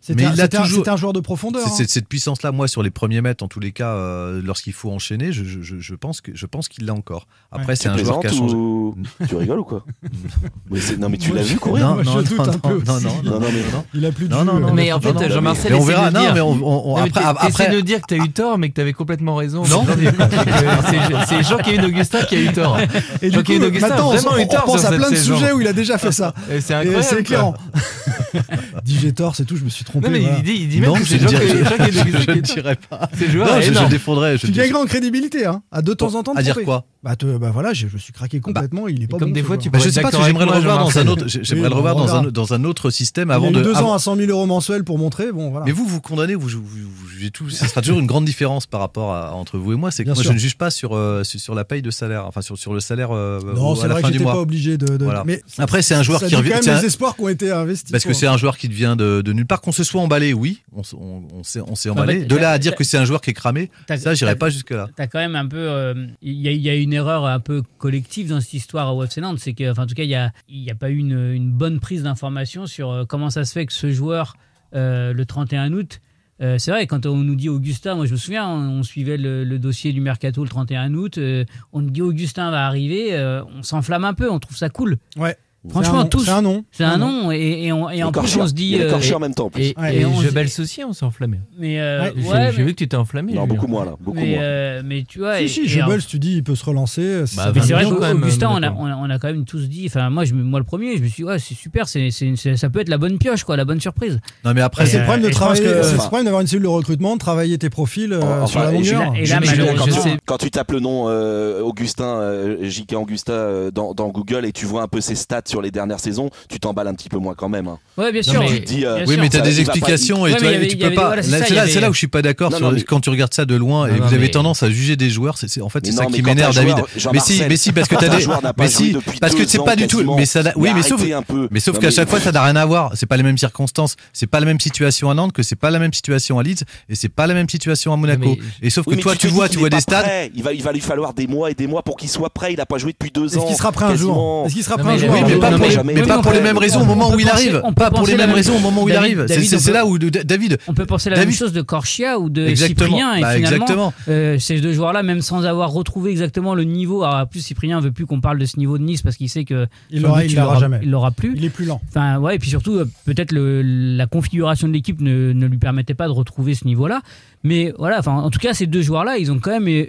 C'était un- toujours- un joueur de profondeur. Hein. Cette puissance-là, moi, sur les premiers mètres, en tous les cas, euh, lorsqu'il faut enchaîner, je, je- je- pense que je pense qu'il l'a encore. Après, Ouais. c'est un joueur qui a changé. ou- (laughs) Tu rigoles ou quoi (laughs) mais Non, mais tu l'as vu courir Non, non, je non, non, un non, peu non, aussi. non, Non, non, mais non. Il a plus de Non, jus, non, non, Mais en fait, Jean-Marcel mais on verra. Non, dire- mais on, on- on- après, après, de dire que tu as eu tort, mais que tu avais complètement raison. Non. C'est Jean-Kévin Augustin qui a eu tort. Et du coup, Jean-Kévin Augustin a on, vraiment eu on tort pense sur à plein de sujets où il a déjà fait ça. (laughs) Et C'est incroyable. c'est éclairant. Dis j'ai tort, c'est tout, je me suis trompé. Non, mais voilà. il dit, il dit même non, que je c'est (laughs) je, ne dirais pas. C'est joueur Non, je, je énorme. défendrais. Je Tu dis- gagneras en crédibilité, hein, à de temps en temps. À dire quoi bah, te- bah voilà, je, je suis craqué complètement. il est pas comme bon, des fois, tu Bah, je sais pas si j'aimerais le revoir dans un autre. J'aimerais le revoir dans un, dans un autre système avant de. deux ans à 100 000 euros mensuels pour montrer. Bon, voilà. Mais vous, vous condamnez, vous jugez tout. Ça sera toujours une grande différence par rapport à, entre vous et moi. C'est que Bien moi, sûr. je ne juge pas sur, euh, sur, la paye de salaire, enfin sur, sur le salaire euh, non, c'est à la vrai fin que j'étais pas obligé de. de- Voilà. Mais Après, c'est un joueur ça qui revient. quand c'est même un- les espoirs qui ont été investis. Parce que c'est un joueur qui vient de, de nulle part. Qu'on se soit emballé, oui, on, on, on s'est, on s'est emballé. de là à dire que c'est un joueur qui est cramé, ça, j'irai pas jusque-là. T'as quand même un peu. euh, Il y, a- il y a une erreur un peu collective dans cette histoire au FC Nantes. C'est que, enfin, en tout cas, il n'y a, il y a pas eu une, une bonne prise d'information sur euh, comment ça se fait que ce joueur, le 31 août, euh, c'est vrai, quand on nous dit Augustin, moi je me souviens, on, suivait le, dossier du Mercato le 31 août, euh, on nous dit Augustin va arriver, euh, on s'enflamme un peu, on trouve ça cool. Ouais. Franchement, tous. C'est un nom. C'est un ah nom. Et, et, on, et en plus, on se dit. Euh, et, en même temps, en plus. Et, ouais, et on je aussi, on s'est enflammé. Euh, mais j'ai vu que tu étais enflammé. Non, beaucoup euh, moins, là. Beaucoup moins. Euh, mais tu vois. Si, si, Jebels, tu dis, il peut se relancer. Bah, mais c'est vrai qu'Augustin, on, on, a quand même tous dit. Enfin, moi, moi le premier, je me suis dit, ouais, c'est super, c'est, ça peut être la bonne pioche, quoi, la bonne surprise. Non, mais après, c'est le problème de travailler. C'est le problème d'avoir une cellule de recrutement, de travailler tes profils sur la longueur. Et là, quand tu tapes le nom Augustin, JK Augusta dans Google et tu vois un peu ses stats sur les dernières saisons, tu t'emballes un petit peu moins quand même. Hein. Ouais, bien sûr. Mais, tu dis, euh, oui, mais tu as des explications et tu, peux pas. c'est là, où je suis pas d'accord quand tu regardes ça de loin et vous avez tendance à juger des joueurs. C'est en fait c'est ça qui m'énerve, David. Mais si, mais si, parce que t'as des. Mais si, parce que c'est pas du tout. Mais ça, oui, mais sauf. Mais sauf qu'à chaque fois, ça n'a rien à voir. C'est pas les mêmes circonstances. C'est pas la même situation à Nantes que c'est pas la même situation à Leeds et c'est pas la même situation à Monaco. Et sauf que toi, tu vois, tu vois des stades. Il va, il va lui falloir des mois et des mois pour qu'il soit prêt. Il a pas joué depuis deux ans. Est-ce qu'il sera prêt un jour Est-ce qu'il sera prêt un jour mais pas pour les mêmes raisons au moment où il arrive. Pas pour les mêmes raisons au moment où il arrive. C'est là où David. On peut penser la même chose de Corchia ou de Cyprien. Et bah, finalement, euh, ces deux joueurs-là, même sans avoir retrouvé exactement le niveau. Alors, plus Cyprien ne veut plus qu'on parle de ce niveau de Nice parce qu'il sait que il l'aura jamais. Il l'aura plus. Il est plus lent. Enfin ouais. Et puis surtout, euh, peut-être la configuration de l'équipe ne, lui permettait pas de retrouver ce niveau-là. Mais voilà. En tout cas, ces deux joueurs-là, ils ont quand même euh,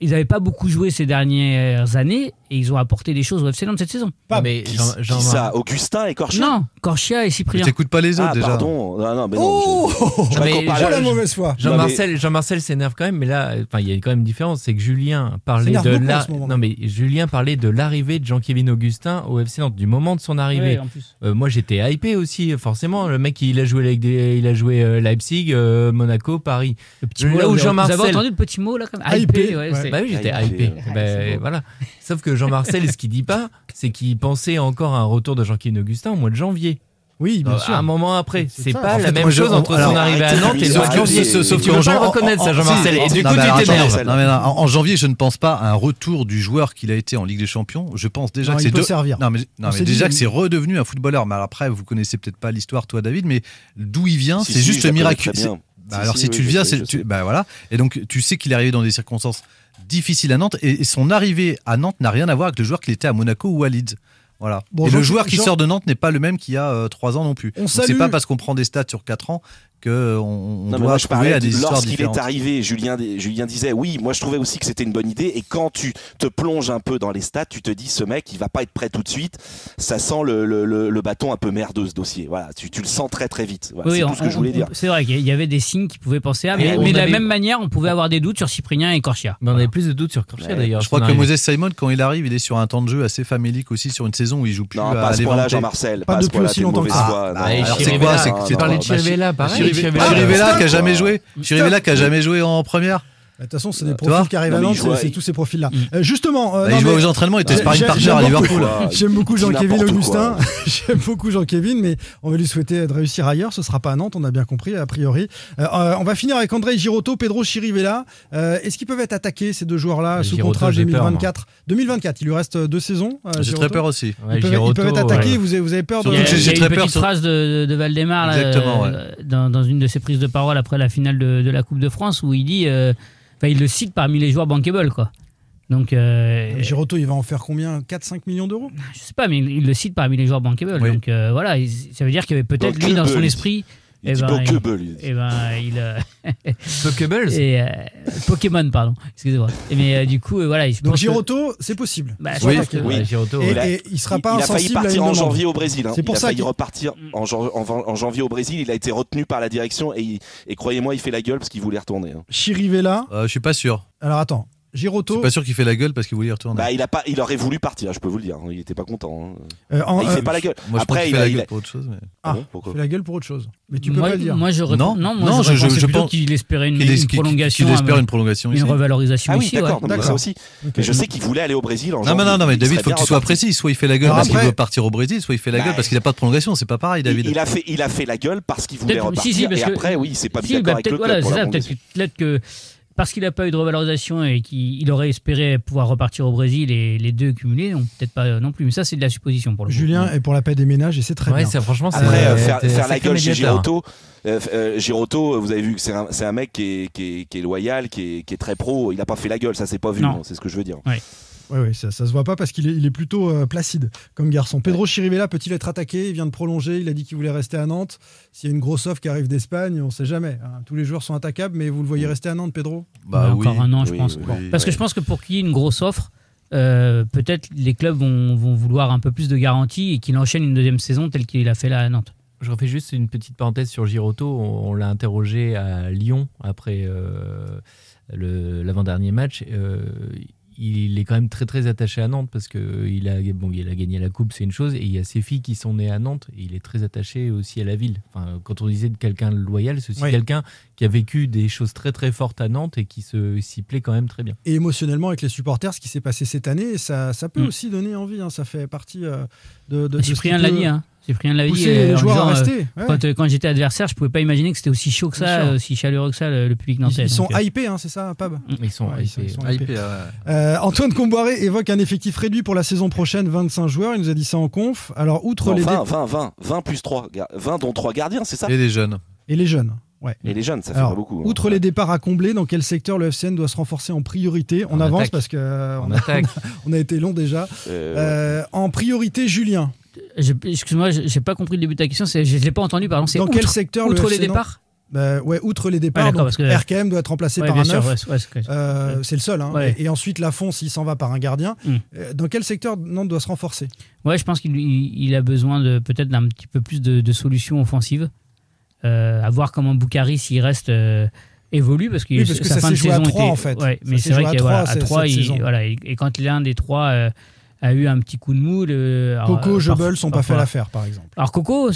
ils n'avaient pas beaucoup joué ces dernières années et ils ont apporté des choses au FC Nantes cette saison. Pas mais qui, Jean, Jean qui ça Augustin et Corchia Non, Corchia et Cyprien. Tu n'écoutes pas les autres ah, déjà. Pardon, non, non, mais non, oh, Jean (laughs) la mauvaise foi. Jean-Marcel, Jean s'énerve quand même, mais là, il y a quand même une différence. C'est que Julien parlait, de la... non, mais Julien parlait de l'arrivée de Jean-Kévin Augustin au FC Nantes, du moment de son arrivée. Euh, moi, j'étais hypé aussi, forcément. Le mec, il a joué, avec des... il a joué euh, Leipzig, euh, Monaco, Paris. Le petit là où Jean-Marcel. Vous avez entendu le petit mot là quand même Hypé, ouais, bah oui, j'étais hypé. Bah, voilà. Sauf que Jean Marcel, ce qu'il dit pas, c'est qu'il pensait encore à un retour de Jean-Ken Augustin au mois de janvier. Oui, bien euh, sûr. Un moment après, c'est pas la même chose entre alors, son arrivée à Nantes et sauf que, sauf tu peux pas reconnaître ça, Jean-Marcel. Et du coup, tu t'énerves. en, janvier, je ne pense pas à un retour du joueur qu'il a été en Ligue des Champions. Je pense déjà non, que c'est de... servir. Non, mais, non, mais déjà que c'est redevenu un footballeur. Mais après, vous connaissez peut-être pas l'histoire, toi, David. Mais d'où il vient, c'est juste miraculeux. Bah, alors si, tu le viens, c'est bah, voilà. Et donc tu sais qu'il est arrivé dans des circonstances difficile à Nantes. Et, son arrivée à Nantes n'a rien à voir avec le joueur qu'il était à Monaco ou à Leeds. Voilà. Et le joueur qui sort de Nantes n'est pas le même qu'il y a euh, 3 ans non plus. On. C'est pas parce qu'on prend des stats sur 4 ans que on, on non, doit moi, à des histoires lorsqu'il est arrivé, Julien, disait oui, moi je trouvais aussi que c'était une bonne idée. Et quand tu te plonges un peu dans les stats, tu te dis ce mec, il va pas être prêt tout de suite. Ça sent le, bâton un peu merdeux ce dossier. Voilà, tu, le sens très très vite. C'est tout ce que je voulais dire. C'est vrai qu'il y avait des signes qui pouvaient penser à, mais, ah, de la même manière, on pouvait avoir des doutes sur Cyprien et Corchia. On avait plus de doutes sur Corchia d'ailleurs. Je crois que Moses Simon, quand il arrive, il est sur un temps de jeu assez famélique aussi sur une saison où il joue plus. Non, à pas à ce point-là, Jean-Marcel. Pas, depuis aussi longtemps que ça. Ah, c'est quoi C'est hein. parler de pareil. Chirivella ah, qui a jamais joué. Chirivella qui a jamais joué en première. Bah, de toute façon, c'est euh, des profils qui arrivent à Nantes, c'est tous ces profils-là. Euh, justement. Euh, bah, non, il aux entraînements, il était ah, sparring partner à Liverpool. J'aime beaucoup Jean-Kévin Augustin. J'aime beaucoup Jean-Kévin, (laughs) mais on va lui souhaiter de réussir ailleurs. Ce sera pas à Nantes, on a bien compris, a priori. Euh, on va finir avec André Girotto, Pedro Chirivella. Est-ce qu'ils peuvent être attaqués, ces deux joueurs-là, sous contrat 2024 2024, il lui reste deux saisons. J'ai très peur aussi. Ils peuvent, être attaqués, vous, avez, vous, avez, peur de. J'ai très peur. phrase de Valdemar dans, une de ses prises de parole après la finale de, la Coupe de France où il dit. Il le cite parmi les joueurs bankable, quoi. Donc, euh, ah, Giroto, il va en faire combien? 4-5 millions d'euros? Je sais pas, mais il, le cite parmi les joueurs bankable. Donc euh, voilà, ça veut dire qu'il y avait peut-être lui dans son esprit eh et ben, Pokéball. Il, eh ben, euh, (laughs) euh, Pokémon, pardon. Excusez-moi. Mais euh, du coup, voilà. Je Donc Giroto, c'est possible. Bah, oui, que, oui. Giroto, et, et, il sera pas il, a failli partir en janvier au Brésil. Hein. C'est pour il a ça failli repartir mm. en, janvier au Brésil. Il a été retenu par la direction et, et croyez-moi, il fait la gueule parce qu'il voulait retourner. Hein. Chirivella. je suis pas sûr. Alors attends, Giroto. Je suis pas sûr qu'il fait la gueule parce qu'il voulait y retourner. Bah, il a pas, il aurait voulu partir, je peux vous le dire. Hein. Il était pas content. Hein. Euh, il fait euh, pas la gueule. Moi, Après, pense il, fait la gueule pour autre chose. Mais... Ah, fait la gueule pour autre chose. Mais tu peux moi, pas le dire. Moi, je rep... non, non, non, je, je, je pense qu'il espérait une, prolongation, euh, une prolongation, une revalorisation ah, D'accord, ouais. ça aussi. Mais je sais qu'il voulait aller au Brésil. En non, mais non, non, mais David, faut que tu sois précis. Soit il fait la gueule parce qu'il veut partir au Brésil, soit il fait la gueule bah, parce qu'il a pas de prolongation. C'est pas pareil, David. Il a fait, la gueule parce qu'il voulait repartir. Et après, oui, bah, c'est pas bien. Peut-être que parce qu'il n'a pas eu de revalorisation et qu'il aurait espéré pouvoir repartir au Brésil et les deux cumulés, non, peut-être pas non plus. Mais ça, c'est de la supposition pour le coup. Julien est pour la paix des ménages et c'est très Ouais, bien. ça, franchement, c'est- Après, euh, c'est- faire, c'est la gueule chez. Giroto, euh, euh, Giroto, vous avez vu que c'est un, c'est un mec qui est, qui, est, qui est loyal, qui est, qui est très pro. Il n'a pas fait la gueule, ça s'est pas vu. Non. hein, C'est ce que je veux dire. Ouais. Oui, oui, ça, ça se voit pas parce qu'il est, il est plutôt euh, placide comme garçon. Pedro Chirivella peut-il être attaqué? Il vient de prolonger, il a dit qu'il voulait rester à Nantes. S'il y a une grosse offre qui arrive d'Espagne, on sait jamais. hein. Tous les joueurs sont attaquables, mais vous le voyez rester à Nantes, Pedro? Bah encore un an, je pense. Parce que je pense que pour qu'il y ait une grosse offre, euh, peut-être les clubs vont, vont vouloir un peu plus de garantie et qu'il enchaîne une deuxième saison telle qu'il a fait là à Nantes. Je refais juste une petite parenthèse sur Giroto. On, on l'a interrogé à Lyon après euh, le- l'avant-dernier match. Euh, il est quand même très très attaché à Nantes parce que il a, bon, il a gagné la coupe, c'est une chose, et il y a ses filles qui sont nées à Nantes et il est très attaché aussi à la ville. Enfin, quand on disait de quelqu'un loyal, c'est aussi Oui. quelqu'un qui a vécu des choses très très fortes à Nantes et qui se- s'y plaît quand même très bien. Et émotionnellement avec les supporters, ce qui s'est passé cette année, ça, ça peut Mm. aussi donner envie. hein. Ça fait partie euh, de, de, de ce Cyprien qui l'a dit. Hein. Cyprien l'a dit. euh, joueurs à disant, euh, rester. ouais. Quand, euh, quand j'étais adversaire, je pouvais pas imaginer que c'était aussi chaud que ça, aussi chaleureux que ça, le, le public Ils, nantais. ils sont donc, euh, hypés, hein, c'est ça, Pab? Ils sont Ouais, ils sont- hypés. ils sont hypés. Hypé, ouais. Euh, Antoine Comboiré évoque un effectif réduit pour la saison prochaine, 25 joueurs. Il nous a dit ça en conf. Alors, outre Non, les 20, dé- 20, 20, 20 plus 3, 20 dont 3 gardiens, c'est ça? Et les jeunes. et les jeunes. Ouais. Et les jeunes, ça fait Alors, pas beaucoup. hein. outre les départs à combler, dans quel secteur le FCN doit se renforcer en priorité? On En avance attaque. parce que euh, on, a, attaque. (laughs) on a été long déjà. Euh, ouais. Euh, en priorité, Julien. Je- Excuse-moi, j'ai pas compris le début de ta question. Je, l'ai pas entendu. Pardon. C'est Dans quel outre- secteur le outre les départs Bah, ouais, outre les départs, Ouais, d'accord, donc que- RKM doit être remplacé Ouais, par un sûr, ouais, c'est- Euh, c'est le seul. hein. Et, et ensuite, Lafont, s'il s'en va par un gardien. Mm. Euh, Dans quel secteur Nantes doit se renforcer? Ouais, je pense qu'il il- il a besoin de peut-être d'un petit peu plus de, de solutions offensives. Euh, à voir comment Boukari s'il reste euh, évolue parce que, Oui, parce que sa ça fin s'est de joué à saison était- en fait. Ça mais c'est vrai qu'à voilà, trois, à cette- 3 cette il- voilà, et, et quand l'un des trois euh, a eu un petit coup de mou, le, alors, Coco, euh, Jebel sont pas fait l'affaire, par exemple. Alors Coco,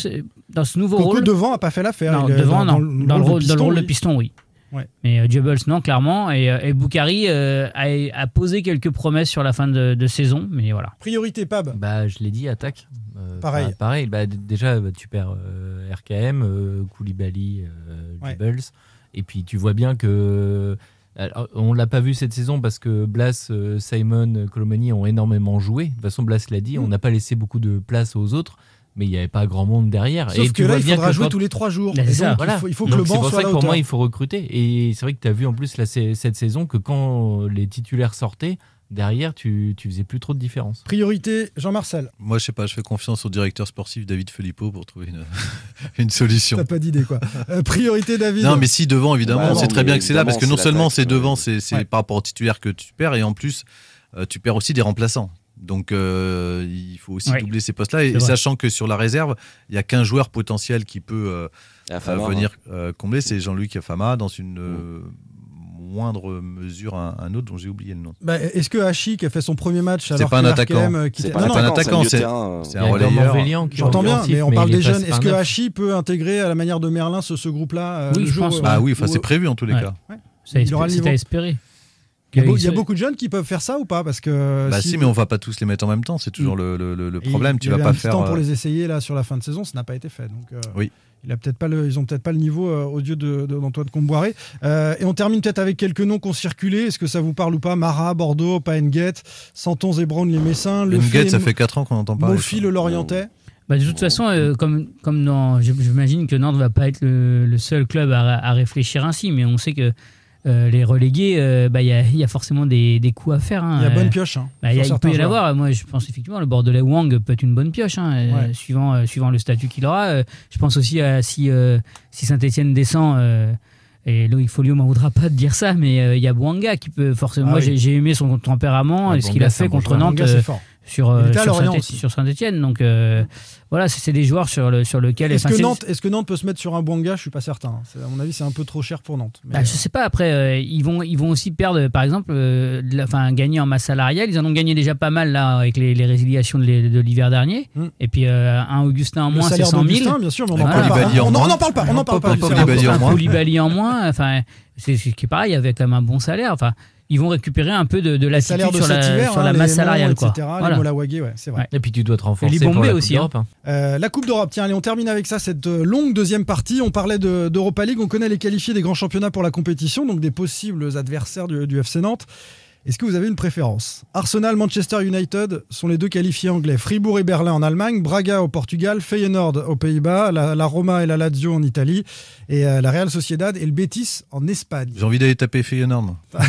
dans ce nouveau Coco rôle, devant a pas fait l'affaire. non, devant, dans- non. dans Dans, le le rôle de rôle, dans le rôle de oui. piston, oui. Ouais. Mais euh, Jebels, non, clairement. Et, euh, et Boukari euh, a, a posé quelques promesses sur la fin de, de saison, mais voilà. Priorité, Pab. Bah, je l'ai dit, attaque. Euh, Pareil. bah, pareil. Bah, déjà, bah, tu perds euh, RKM, euh, Koulibaly, euh, Ouais. Jebels. Et puis, tu vois bien que. Alors, on l'a pas vu cette saison parce que Blas, euh, Simon, Colomani ont énormément joué. De toute façon, Blas l'a dit, on n'a pas laissé beaucoup de place aux autres, mais il n'y avait pas grand monde derrière. Sauf et que tu là, vois il faudra que jouer quand- tous les trois jours. Là, Et c'est ça. donc, Voilà. il faut, il faut que Donc, le c'est banc pour soit ça à que la pour moi, il faut recruter. Et c'est vrai que tu as vu en plus là, c'est- cette saison que quand les titulaires sortaient, derrière, tu, tu faisais plus trop de différence. Priorité, Jean-Marcel. Moi, je sais pas, je fais confiance au directeur sportif David Filippo pour trouver une, (laughs) une solution. T'as pas d'idée, quoi. Euh, priorité, David. Non, mais si devant, évidemment, Bah on non, sait très bien que c'est là, parce que non seulement c'est devant, c'est c'est Ouais. par rapport aux titulaires que tu perds, et en plus, euh, tu perds aussi des remplaçants. Donc, euh, il faut aussi Ouais. doubler ces postes-là. Et, sachant que sur la réserve, il y a qu'un joueur potentiel qui peut euh, Ah, Fama, euh, venir euh, combler, c'est Jean-Luc Afama, dans une euh, moindre mesure, un, un autre dont j'ai oublié le nom. Bah, Est-ce que Hachi, qui a fait son premier match C'est alors pas un attaquant. qui C'est pas un attaquant, c'est un Il relayeur. J'entends bien, mais on parle il des jeunes. Est-ce que. Hachi peut intégrer à la manière de Merlin ce, ce groupe-là euh, Oui. Ah oui, c'est prévu en tous les cas. C'est Il à espérer. Il y, a il y beaucoup de jeunes qui peuvent faire ça ou pas Parce que Bah si- si, mais on va pas tous les mettre en même temps, c'est toujours le, le- le- le Et problème. il Tu y vas avait pas un faire. temps pour euh, les essayer là sur la fin de saison, ça n'a pas été fait. Donc, euh, Oui. Il a peut-être pas le, ils ont peut-être pas le niveau euh, aux yeux de- de- d'Antoine Comboiré. Euh, et on termine peut-être avec quelques noms qui ont circulé. Est-ce que ça vous parle ou pas? Mara, Bordeaux, Paenguet, Santons et Brown, les Messins, Le Nguet, ça fait 4 ans qu'on entend parler. Mofi, le Lorientais. Bah, de toute façon, euh, comme, comme j'imagine que Nantes va pas être le, le seul club à, à réfléchir ainsi, mais on sait que euh, les relégués, euh, bah, il y, a, y a forcément des, des coups à faire. hein. Il y a bonne Euh, pioche. hein, bah, il y a- il peut y en avoir. Moi, je pense effectivement le Bordelais Wang peut être une bonne pioche, hein, Ouais. suivant, euh, suivant le statut qu'il aura. Je pense aussi à si, si Saint-Etienne descend. et Loïc Folio m'en voudra pas de dire ça, mais il y a Bouanga qui peut forcément. Ah oui. j'ai- j'ai aimé son tempérament Ah, et ce qu'il a fait contre. Nantes Bouanga. Sur, Il euh, sur Saint- sur Saint-Etienne. Donc euh, voilà, c'est c'est des joueurs sur, le, sur lequel. Est-ce que, Nantes, est-ce que Nantes peut se mettre sur un Bouanga? Je suis pas certain. C'est- À mon avis, c'est un peu trop cher pour Nantes. Mais, Bah, je sais pas, après, euh, ils, vont, ils vont aussi perdre, par exemple, euh, de la- enfin, gagner en masse salariale. Ils en ont gagné déjà pas mal là avec les, les résiliations de l'hi- de l'hiver dernier. Mm. Et puis euh, un Augustin en le moins, c'est salaire 100 000. d'Augustin, bien sûr, mais on n'en Avec parle pas. En On- on n'en parle pas. On n'en parle pas. Pas du salaire Koulibaly en d'Augustin. moins. Koulibaly en moins. Enfin, c'est ce qui est pareil, avec quand même un bon salaire. Enfin, ils vont récupérer un peu de, de sur la, hiver, sur hein, la masse salariale. Quoi. etc., Voilà. Les Molawagé, ouais, c'est vrai. Ouais. Et puis tu dois te renforcer les pour la Coupe aussi, d'Europe, hein. Euh, la Coupe d'Europe, tiens, allez, on termine avec ça, cette euh, longue deuxième partie. On parlait de- d'Europa League, on connaît les qualifiés des grands championnats pour la compétition, donc des possibles adversaires du, du FC Nantes. Est-ce que vous avez une préférence Arsenal, Manchester United sont les deux qualifiés anglais. Fribourg et Berlin en Allemagne, Braga au Portugal, Feyenoord aux Pays-Bas, la, la Roma et la Lazio en Italie, et euh, la Real Sociedad et le Betis en Espagne. J'ai envie d'aller taper Feyenoord. (laughs)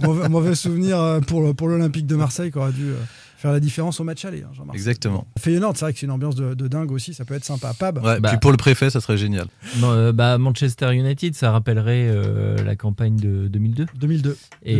mauvais, mauvais souvenir euh, pour, pour l'Olympique de Marseille qui aurait dû euh, faire la différence au match aller. hein, Jean-Marc. Exactement. Feyenoord, c'est vrai que c'est une ambiance de, de dingue aussi, ça peut être sympa. Pab Ouais, Bah. Puis pour le préfet, ça serait génial. Non, euh, bah, Manchester United, ça rappellerait euh, la campagne de 2002. 2002. Et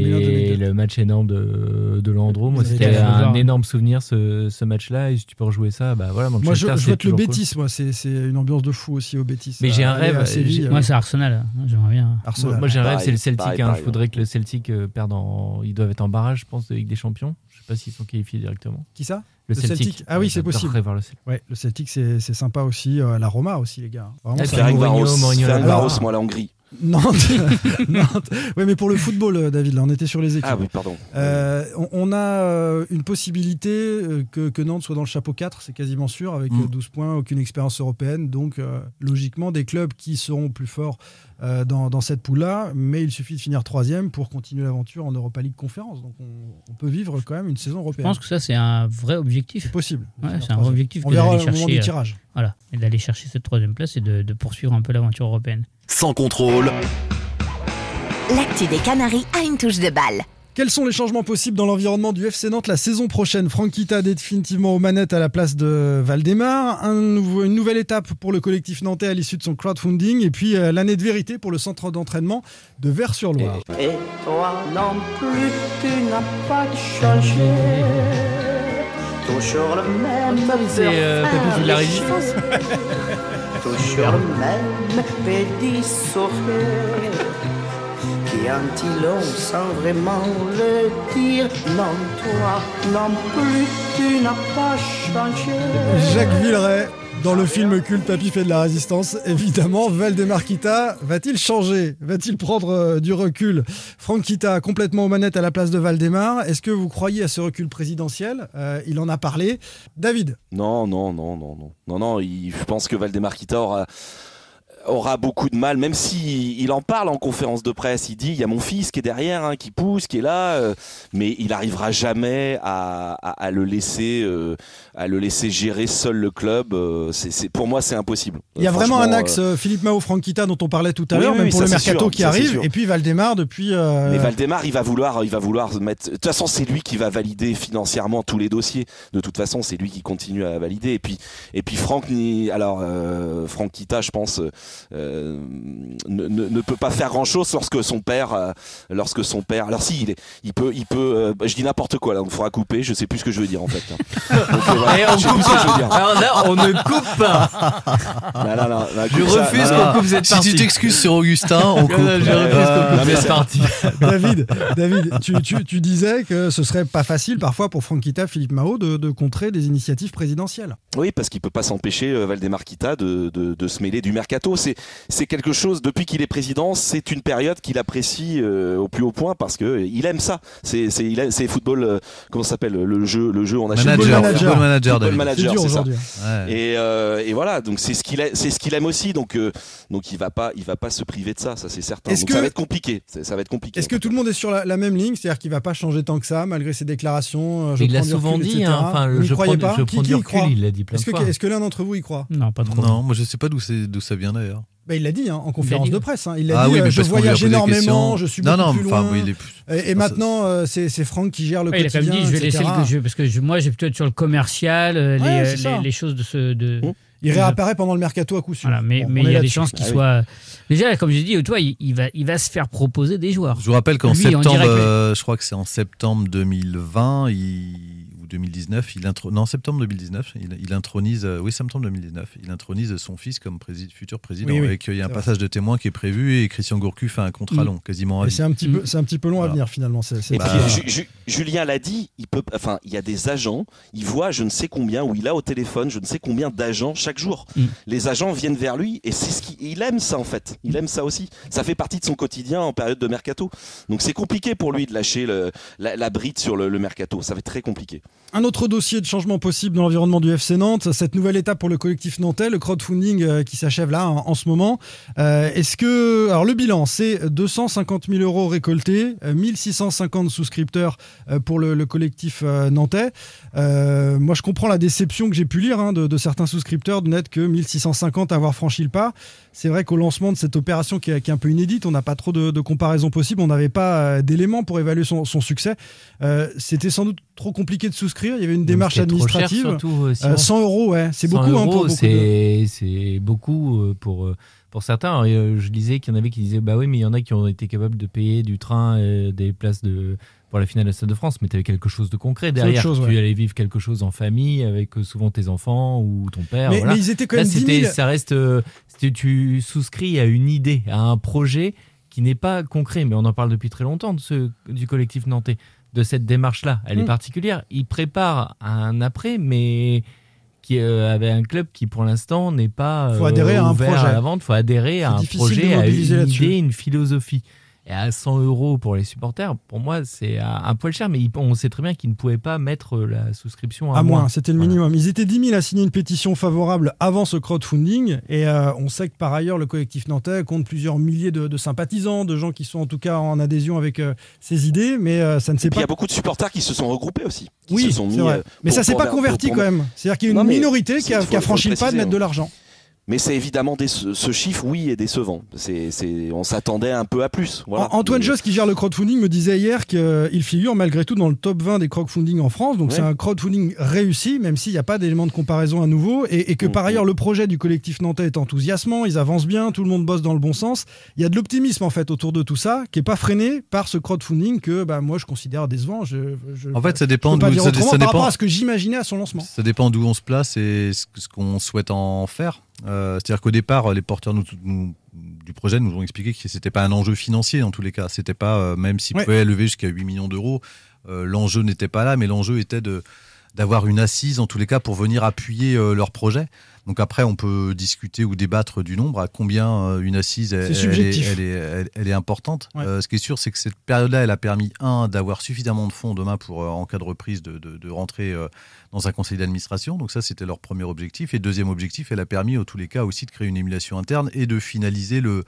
2001-2002. le match énorme de, de Landreau, moi c'était un énorme souvenir ce, ce match-là. Et si tu peux rejouer ça, bah voilà, Manchester. Moi, je, je vote le cool. Bétis, moi, c'est c'est une ambiance de fou aussi au Bétis. Mais j'ai un rêve, à Séville, j'ai- euh, Moi, c'est Arsenal. hein. J'aimerais bien. Arsenal. Moi, moi, j'ai un rêve, c'est le Celtic. pareil, Il faudrait que le Celtic perde en. Ils doivent être en barrage, je pense, de Ligue des Champions. Je sais pas s'ils sont qualifiés directement. Qui ça? Le, Le Celtic. Celtic. Ah oui, c'est possible. voir le Celtic. Ouais, le Celtic, c'est c'est sympa aussi. euh, la Roma aussi, les gars. Vraiment, ça- Ferenc Mourinho, Mourinho, Ferenc alors- Varos, moi la Hongrie. Nantes. (laughs) Nantes. Ouais, mais pour le football, euh, David, là, on était sur les équipes. Ah oui, pardon. Euh, on, on a euh, une possibilité que, que Nantes soit dans le chapeau 4, c'est quasiment sûr, avec Mm. euh, 12 points, aucune expérience européenne. Donc, euh, logiquement, des clubs qui seront plus forts euh, dans, dans cette poule-là. Mais il suffit de finir troisième pour continuer l'aventure en Europa League Conférence. Donc, on, on peut vivre quand même une saison Je européenne. pense que ça, c'est un vrai objectif. c'est possible. Ouais, c'est un vrai objectif On que verra d'aller au moment chercher, du euh, tirage. Voilà. Et d'aller chercher cette troisième place et de, de poursuivre un peu l'aventure européenne. Sans contrôle, L'actu des Canaries a une touche de balle. Quels sont les changements possibles dans l'environnement du FC Nantes la saison prochaine? Franck Kita définitivement aux manettes à la place de Valdemar. Un nouveau- une nouvelle étape pour le collectif nantais à l'issue de son crowdfunding. Et puis euh, l'année de vérité pour le centre d'entraînement de Vers-sur-Loire. Et toi non plus, tu n'as pas changé. Toujours le même. C'est euh. Toujours même petit sourire. Qui un sans vraiment le dire. Non, toi non plus, tu n'as pas changé. Jacques Villeray dans le film culte Papy fait de la résistance. Évidemment, Valdemar Kita va-t-il changer? Va-t-il prendre euh, du recul? Franck Kita complètement aux manettes à la place de Valdemar. Est-ce que vous croyez à ce recul présidentiel? Euh, Il en a parlé. David? Non, non, non, non, non. Non, non, il- je pense que Valdemar Kita aura, aura beaucoup de mal, même si il en parle en conférence de presse. Il dit il y a mon fils qui est derrière, hein, qui pousse, qui est là, euh, mais il arrivera jamais à, à- à le laisser, euh, à le laisser gérer seul le club. euh, c'est, pour moi, c'est impossible. Il y a vraiment un axe euh, euh, Philippe Mao, Franck Kita dont on parlait tout à Oui, l'heure, oui, même oui, pour le mercato sûr, qui arrive. Et puis Valdemar depuis. euh, Mais Valdemar, il va vouloir, il va vouloir mettre. De toute façon, c'est lui qui va valider financièrement tous les dossiers. De toute façon, c'est lui qui continue à valider. Et puis, et puis Franck, ni- alors euh, Franck Kita, je pense, ne, ne- ne peut pas faire grand chose lorsque son père, euh, lorsque son père. Alors si, il, est- il peut, il peut. euh, je dis n'importe quoi là, donc il faudra couper. Je sais plus ce que je veux dire en fait. hein. (laughs) Donc, euh, voilà, Et on coupe pas. Alors là, ne coupe pas. Non, non, non, non, Je refuse qu'on coupe cette Si partie. tu t'excuses sur Augustin, on (laughs) coupe. Je refuse qu'on coupe mais cette partie. (laughs) David, David tu, tu- tu disais que ce serait pas facile parfois pour Franck Kita, Philippe Mao de, de contrer des initiatives présidentielles. Oui, parce qu'il peut pas s'empêcher, euh, Valdemar Kita, de, de, de se mêler du mercato. C'est, c'est quelque chose, depuis qu'il est président, c'est une période qu'il apprécie euh, au plus haut point parce que euh, il aime ça. C'est, c'est, il aime- c'est football, euh, comment ça s'appelle le jeu, le jeu, on achète Manager, Football football manager, Football manager, c'est ça. Ouais. Et, euh, et voilà, donc c'est ce qu'il a- c'est ce qu'il aime aussi, donc euh, donc il va pas il va pas se priver de ça, ça c'est certain. Est-ce Donc que- ça va être compliqué, ça, ça va être compliqué. Est-ce que tout le monde est sur la, la même ligne C'est-à-dire qu'il va pas changer tant que ça, malgré ses déclarations euh, je Il l'a souvent recul, dit. hein, Enfin, Vous n'y je croyez prends, pas je Qui- prends qui du recul. Il l'a dit plein Est-ce de que, fois. est-ce que l'un d'entre vous y croit? Non, pas trop. Non, moi je sais pas d'où c'est d'où ça vient d'ailleurs. Bah, Il l'a dit hein, en conférence dit. de presse. hein. Il a Ah dit oui, euh, je voyage énormément, je suis Non, beaucoup non, plus loin. oui, il est plus- Et, et Non, ça- maintenant, euh, c'est c'est Franck qui gère le Ouais, il a quand quotidien. même dit, je vais laisser etc. le jeu parce que je- moi, j'ai plutôt être sur le commercial, euh, Ouais, les, choses de ce. De... Il réapparaît pendant le mercato à coup sûr. Voilà, mais Bon, mais on il y a des chances qu'il Ah oui. soit. Déjà, comme j'ai dit, toi, il, il va, il va se faire proposer des joueurs. Je vous rappelle qu'en septembre, euh, je crois que c'est en septembre 2020 il- 2019, il intro... non septembre 2019, il, il intronise, euh, oui septembre 2019, il intronise son fils comme prési- futur président. Oui, oui, et qu'il y a un vrai. passage de témoin qui est prévu et Christian Gourcuff fait un contrat Mm. long, quasiment Et c'est un petit peu, c'est un petit peu long à venir finalement. C'est, c'est Et pas- puis, Ju- Ju- Julien l'a dit, il peut, enfin, il y a des agents, il voit je ne sais combien, ou il a au téléphone je ne sais combien d'agents chaque jour. Mm. Les agents viennent vers lui et c'est ce qu'il il aime ça en fait. Il aime ça aussi. Ça fait partie de son quotidien en période de mercato. Donc c'est compliqué pour lui de lâcher le- la, la bride sur le, le mercato. Ça va être très compliqué. Un autre dossier de changement possible dans l'environnement du FC Nantes, cette nouvelle étape pour le collectif nantais, le crowdfunding euh, qui s'achève là en, ce moment. Euh, Est-ce que, alors le bilan, c'est 250 000 euros récoltés, euh, 1650 souscripteurs euh, pour le, le collectif nantais. Moi, je comprends la déception que j'ai pu lire hein, de, certains souscripteurs de n'être que 1650 à avoir franchi le pas. C'est vrai qu'au lancement de cette opération qui est, un peu inédite, on n'a pas trop de, de comparaison possible, on n'avait pas d'éléments pour évaluer son, succès. C'était sans doute trop compliqué de souscrire. Il y avait une démarche cher, administrative. surtout, euh, Euh. 100 euros, ouais, c'est 100 beaucoup. hein, pour de- c'est beaucoup euh, pour, pour certains. Alors, je disais qu'il y en avait qui disaient bah oui, mais il y en a qui ont été capables de payer du train, et des places de pour la finale de la Stade de France, mais tu avais quelque chose de concret derrière. chose, tu ouais. allais vivre quelque chose en famille avec souvent tes enfants ou ton père. Mais- voilà. mais ils étaient quand Là, même 10 c'était- 000. Ça reste, tu souscris à une idée, à un projet qui n'est pas concret, mais on en parle depuis très longtemps de ce, du collectif nantais, de cette démarche-là. Elle Mm. est particulière. Il prépare un après, mais qui euh, avait un club qui pour l'instant n'est pas Faut euh, adhérer à un projet. à la vente. Il faut adhérer à un projet, à une idée, une philosophie. Et à 100 euros pour les supporters, pour moi, c'est un poil cher, mais on sait très bien qu'ils ne pouvaient pas mettre la souscription à, À moins, c'était le minimum. Ils étaient 10 000 à signer une pétition favorable avant ce crowdfunding. Et euh, on sait que par ailleurs, le collectif nantais compte plusieurs milliers de, de sympathisants, de gens qui sont en tout cas en adhésion avec euh, ces idées. Mais euh, ça ne s'est puis il y pas. a beaucoup de supporters qui se sont regroupés aussi. qui Oui, se sont c'est mis, vrai. euh, mais pour- ça s'est pour pas converti pour- quand même. C'est-à-dire qu'il y a une Non, minorité qui a, qui a franchi le pas de mettre de hein. l'argent. Mais c'est évidemment ce, chiffre, oui, est décevant. C'est, c'est, on s'attendait un peu à plus. Voilà. Antoine Mais- Josse, qui gère le crowdfunding, me disait hier qu'il figure malgré tout dans le top 20 des crowdfunding en France. Donc Ouais. c'est un crowdfunding réussi, même s'il n'y a pas d'élément de comparaison à nouveau. Et, et que Mm, par ailleurs, le projet du collectif nantais est enthousiasmant, ils avancent bien, tout le monde bosse dans le bon sens. Il y a de l'optimisme en fait autour de tout ça, qui n'est pas freiné par ce crowdfunding que bah, moi je considère décevant. Je, je- En fait, ça dépend d'où- ça- ça par dépend- rapport à ce que j'imaginais à son lancement. Ça dépend d'où on se place et ce, ce qu'on souhaite en faire. Euh, C'est-à-dire qu'au départ, les porteurs nous- nous- du projet nous ont expliqué que c'était pas un enjeu financier en tous les cas. C'était pas, euh, même s'ils Ouais. pouvaient lever jusqu'à 8 millions d'euros, euh, l'enjeu n'était pas là, mais l'enjeu était d'avoir une assise en tous les cas pour venir appuyer leur projet. Donc après, on peut discuter ou débattre du nombre, à combien euh, une assise elle est, elle est- elle- elle est importante. Ouais. Euh, ce qui est sûr, c'est que cette période-là, elle a permis, un, d'avoir suffisamment de fonds demain pour, euh, en cas de reprise, de, de- de rentrer dans un conseil d'administration. Donc ça, c'était leur premier objectif. Et deuxième objectif, elle a permis, en tous les cas, aussi de créer une émulation interne et de finaliser le,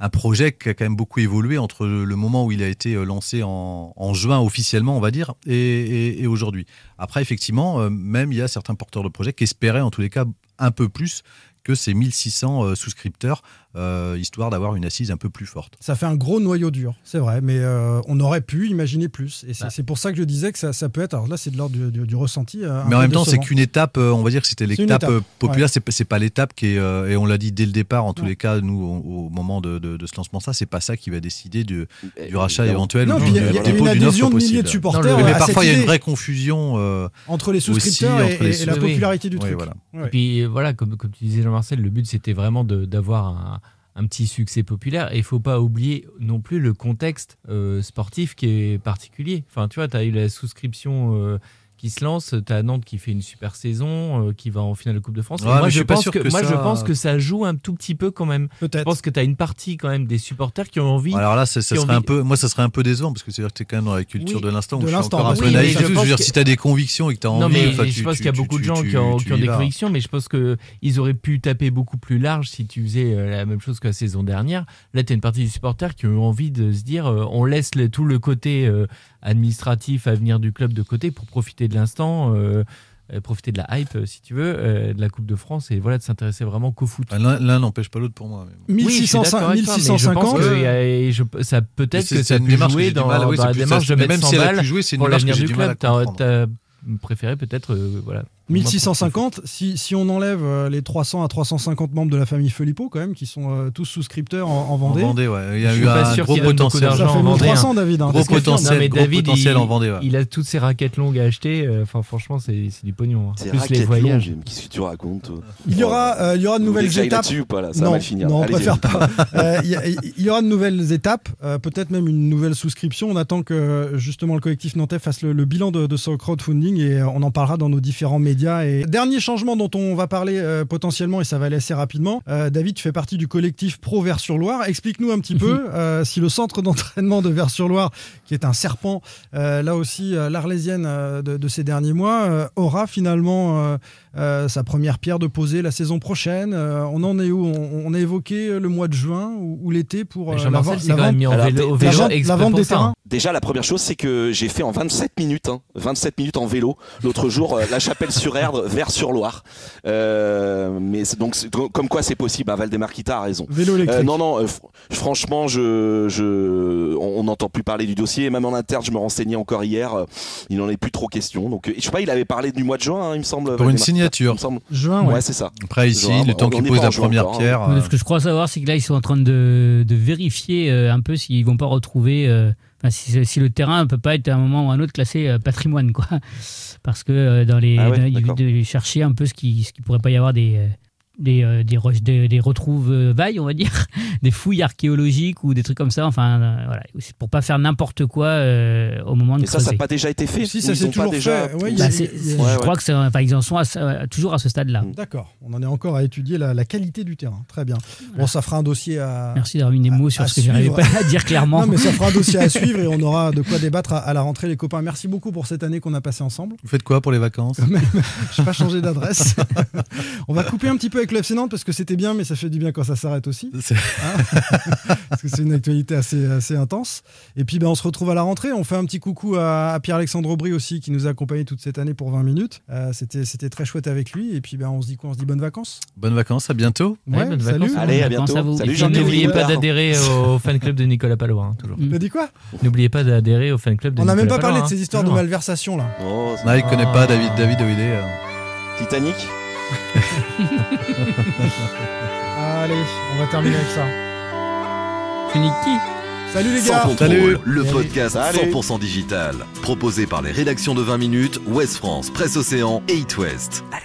un projet qui a quand même beaucoup évolué entre le, moment où il a été euh, lancé en, juin officiellement, on va dire, et, et- et aujourd'hui. Après, effectivement, euh, même il y a certains porteurs de projets qui espéraient, en tous les cas, un peu plus que ces 1600 euh, souscripteurs, euh, histoire d'avoir une assise un peu plus forte. Ça fait un gros noyau dur, c'est vrai, mais euh, on aurait pu imaginer plus. Et c'est Bah. pour ça que je disais que ça, ça peut être. Alors là, c'est de l'ordre du, du- du ressenti. euh, Mais en même temps, c'est qu'une étape, on va dire que c'était l'étape étape, populaire, ouais. c'est pas- l'étape qui est, euh, et on l'a dit dès le départ, en tous Ouais. les cas, nous, au, au moment de, de- de ce lancement, ça, c'est pas ça qui va décider du, du rachat éventuel Non, ou du il y a- il y a dépôt une d'une offre adhésion de milliers possible. de supporters Oui, mais parfois, il y a une vraie confusion. euh, entre les souscripteurs et, la popularité du truc. Et puis voilà, comme, tu disais Jean-Marcel, le but c'était vraiment d'avoir un, un petit succès populaire. Et il faut pas oublier non plus le contexte euh, sportif qui est particulier. Enfin, tu vois, tu as eu la souscription euh, qui se lance, tu as Nantes qui fait une super saison, euh, qui va en finale de Coupe de France. Ouais, moi, je pense que, que moi je ça- pense que ça joue un tout petit peu quand même. Je pense que tu as une partie quand même des supporters qui ont envie. Alors là, ça, un peu, moi, ça serait un peu décevant parce que c'est-à-dire que tu es quand même dans la culture Oui, de l'instant. où de je suis l'instant, encore un peu oui, naïf. je veux dire, que- si tu as des convictions et que tu as envie. Non, mais enfin, je tu- pense qu'il y a tu- beaucoup de gens tu- qui ont, tu qui ont y des convictions, mais je pense qu'ils auraient pu taper beaucoup plus large si tu faisais euh, la même chose que la saison dernière. Là, tu as une partie des supporters qui ont envie de se dire euh, on laisse tout le côté administratif à venir du club de côté pour profiter de l'instant. euh, euh, profiter de la hype euh, si tu veux euh, de la Coupe de France et voilà de s'intéresser vraiment qu'au foot. L'un n'empêche pas l'autre pour moi. mais bon. Oui, je suis 1600 d'accord avec toi, mais je 1650. pense que il y a- et je- ça peut-être que c'est ça peut jouer dans, mal, oui, dans c'est la démarche ça. de mettre même 100 si elle a balles pour l'avenir du club. T'as- préféré peut-être euh, voilà 1650, si, si on enlève euh, les 300 à 350 membres de la famille Filippo, quand même, qui sont euh, tous souscripteurs en, en Vendée. En Vendée, ouais. Il y a Je eu un gros potentiel. Ça fait en Vendée, 1300, hein. David. hein. Gros potentiel. Non, mais gros David, potentiel il, en Vendée, ouais. il a toutes ses raquettes longues à acheter. euh, Enfin, franchement, c'est du pognon. hein. C'est Plus les voyages. Qu'est-ce que tu racontes toi Il y aura, euh, il y aura de nouvelles étapes. ou pas là? Ça va non, mal finir. non, on préfère pas. (laughs) Euh, Il y, a- il y aura de nouvelles étapes, peut-être même une nouvelle souscription. On attend que justement le collectif nantais fasse le, le bilan de, de ce crowdfunding et on en parlera dans nos différents médias. Et dernier changement dont on va parler euh, potentiellement et ça va aller assez rapidement. Euh, David, tu fais partie du collectif Pro Vers-sur-Loire. Explique-nous un petit peu euh, si le centre d'entraînement de Vers-sur-Loire, qui est un serpent, euh, là aussi euh, l'Arlésienne euh, de, de ces derniers mois, euh, aura finalement euh, euh, sa première pierre de poser la saison prochaine. Euh, on en est où? On, on a évoqué le mois de juin ou, ou l'été pour euh, la, Jean-Marcel vente- la vente- vélo, la vente- la vente des ça, terrains. hein. Déjà, la première chose, c'est que j'ai fait en 27 minutes, hein, 27 minutes en vélo, l'autre jour, euh, La Chapelle-sur-Erdre, Vers-sur-Loire. Euh, mais donc, comme quoi c'est possible, hein, Valdemarquita a raison. Vélo électrique. Euh, non, non, euh, fr- franchement, je, je, on n'entend plus parler du dossier. Même en interne, je me renseignais encore hier. euh, il n'en est plus trop question. Donc, euh, je sais pas, il avait parlé du mois de juin, hein, il me semble. Pour une signature. il me semble. Juin, Ouais, ouais. c'est ça. Après, ici, Genre, le temps qu'il pose la juin première encore, hein. pierre. Euh, Ce que je crois savoir, c'est que là, ils sont en train de, de vérifier euh, un peu s'ils vont pas retrouver. euh, enfin, si, si le terrain ne peut pas être à un moment ou à un autre classé patrimoine, quoi. Parce que euh, dans les, Ah ouais, dans- il chercher un peu ce qui, ce qui pourrait pas y avoir des. Euh, des, euh, des, re- des, des retrouvailles, on va dire, (laughs) des fouilles archéologiques ou des trucs comme ça. Enfin, euh, voilà, c'est pour pas faire n'importe quoi euh, au moment de Et ça, ça n'a pas déjà été fait Si, ça pas toujours déjà... fait. Ouais, Bah, c'est- je Ouais, ouais. crois que c'est, enfin, ils en sont à ce- euh, toujours à ce stade-là. D'accord, on en est encore à étudier la, la qualité du terrain. Très bien. Bon, ça fera un dossier à. Merci d'avoir mis des mots sur à ce que j'arrivais suivre. (laughs) pas à dire clairement. Non, mais ça fera un dossier à suivre et on aura de quoi (laughs) débattre à, à la rentrée, les copains. Merci beaucoup pour cette année qu'on a passée ensemble. Vous faites quoi pour les vacances? Je n'ai pas changé d'adresse. on va couper un petit peu avec le FC Nantes parce que c'était bien, mais ça fait du bien quand ça s'arrête aussi. C'est- Hein (laughs) parce que c'est une actualité assez, assez intense. Et puis ben, on se retrouve à la rentrée. On fait un petit coucou à, à Pierre-Alexandre Aubry aussi qui nous a accompagnés toute cette année pour 20 minutes. Euh, c'était, c'était très chouette avec lui. Et puis ben, on se dit quoi? On se dit bonnes vacances Bonnes vacances, à bientôt. Ouais, bonnes salut. vacances. Allez, à bientôt. à vous. Salut Et N'oubliez pas d'adhérer au fan club de Nicolas Palois, hein, toujours. T'as dit quoi? N'oubliez pas d'adhérer au fan club de On n'a Nicolas même pas parlé de ces hein, histoires de malversation là. Oh, c'est- Mike connaît pas David David Oidé. euh. Titanic? Allez, on va terminer avec ça. Funiki. Salut les Sans gars contrôle, Salut. le Salut. podcast Salut. 100% digital. Proposé par les rédactions de 20 minutes, Ouest France, Presse Océan et It West. Allez.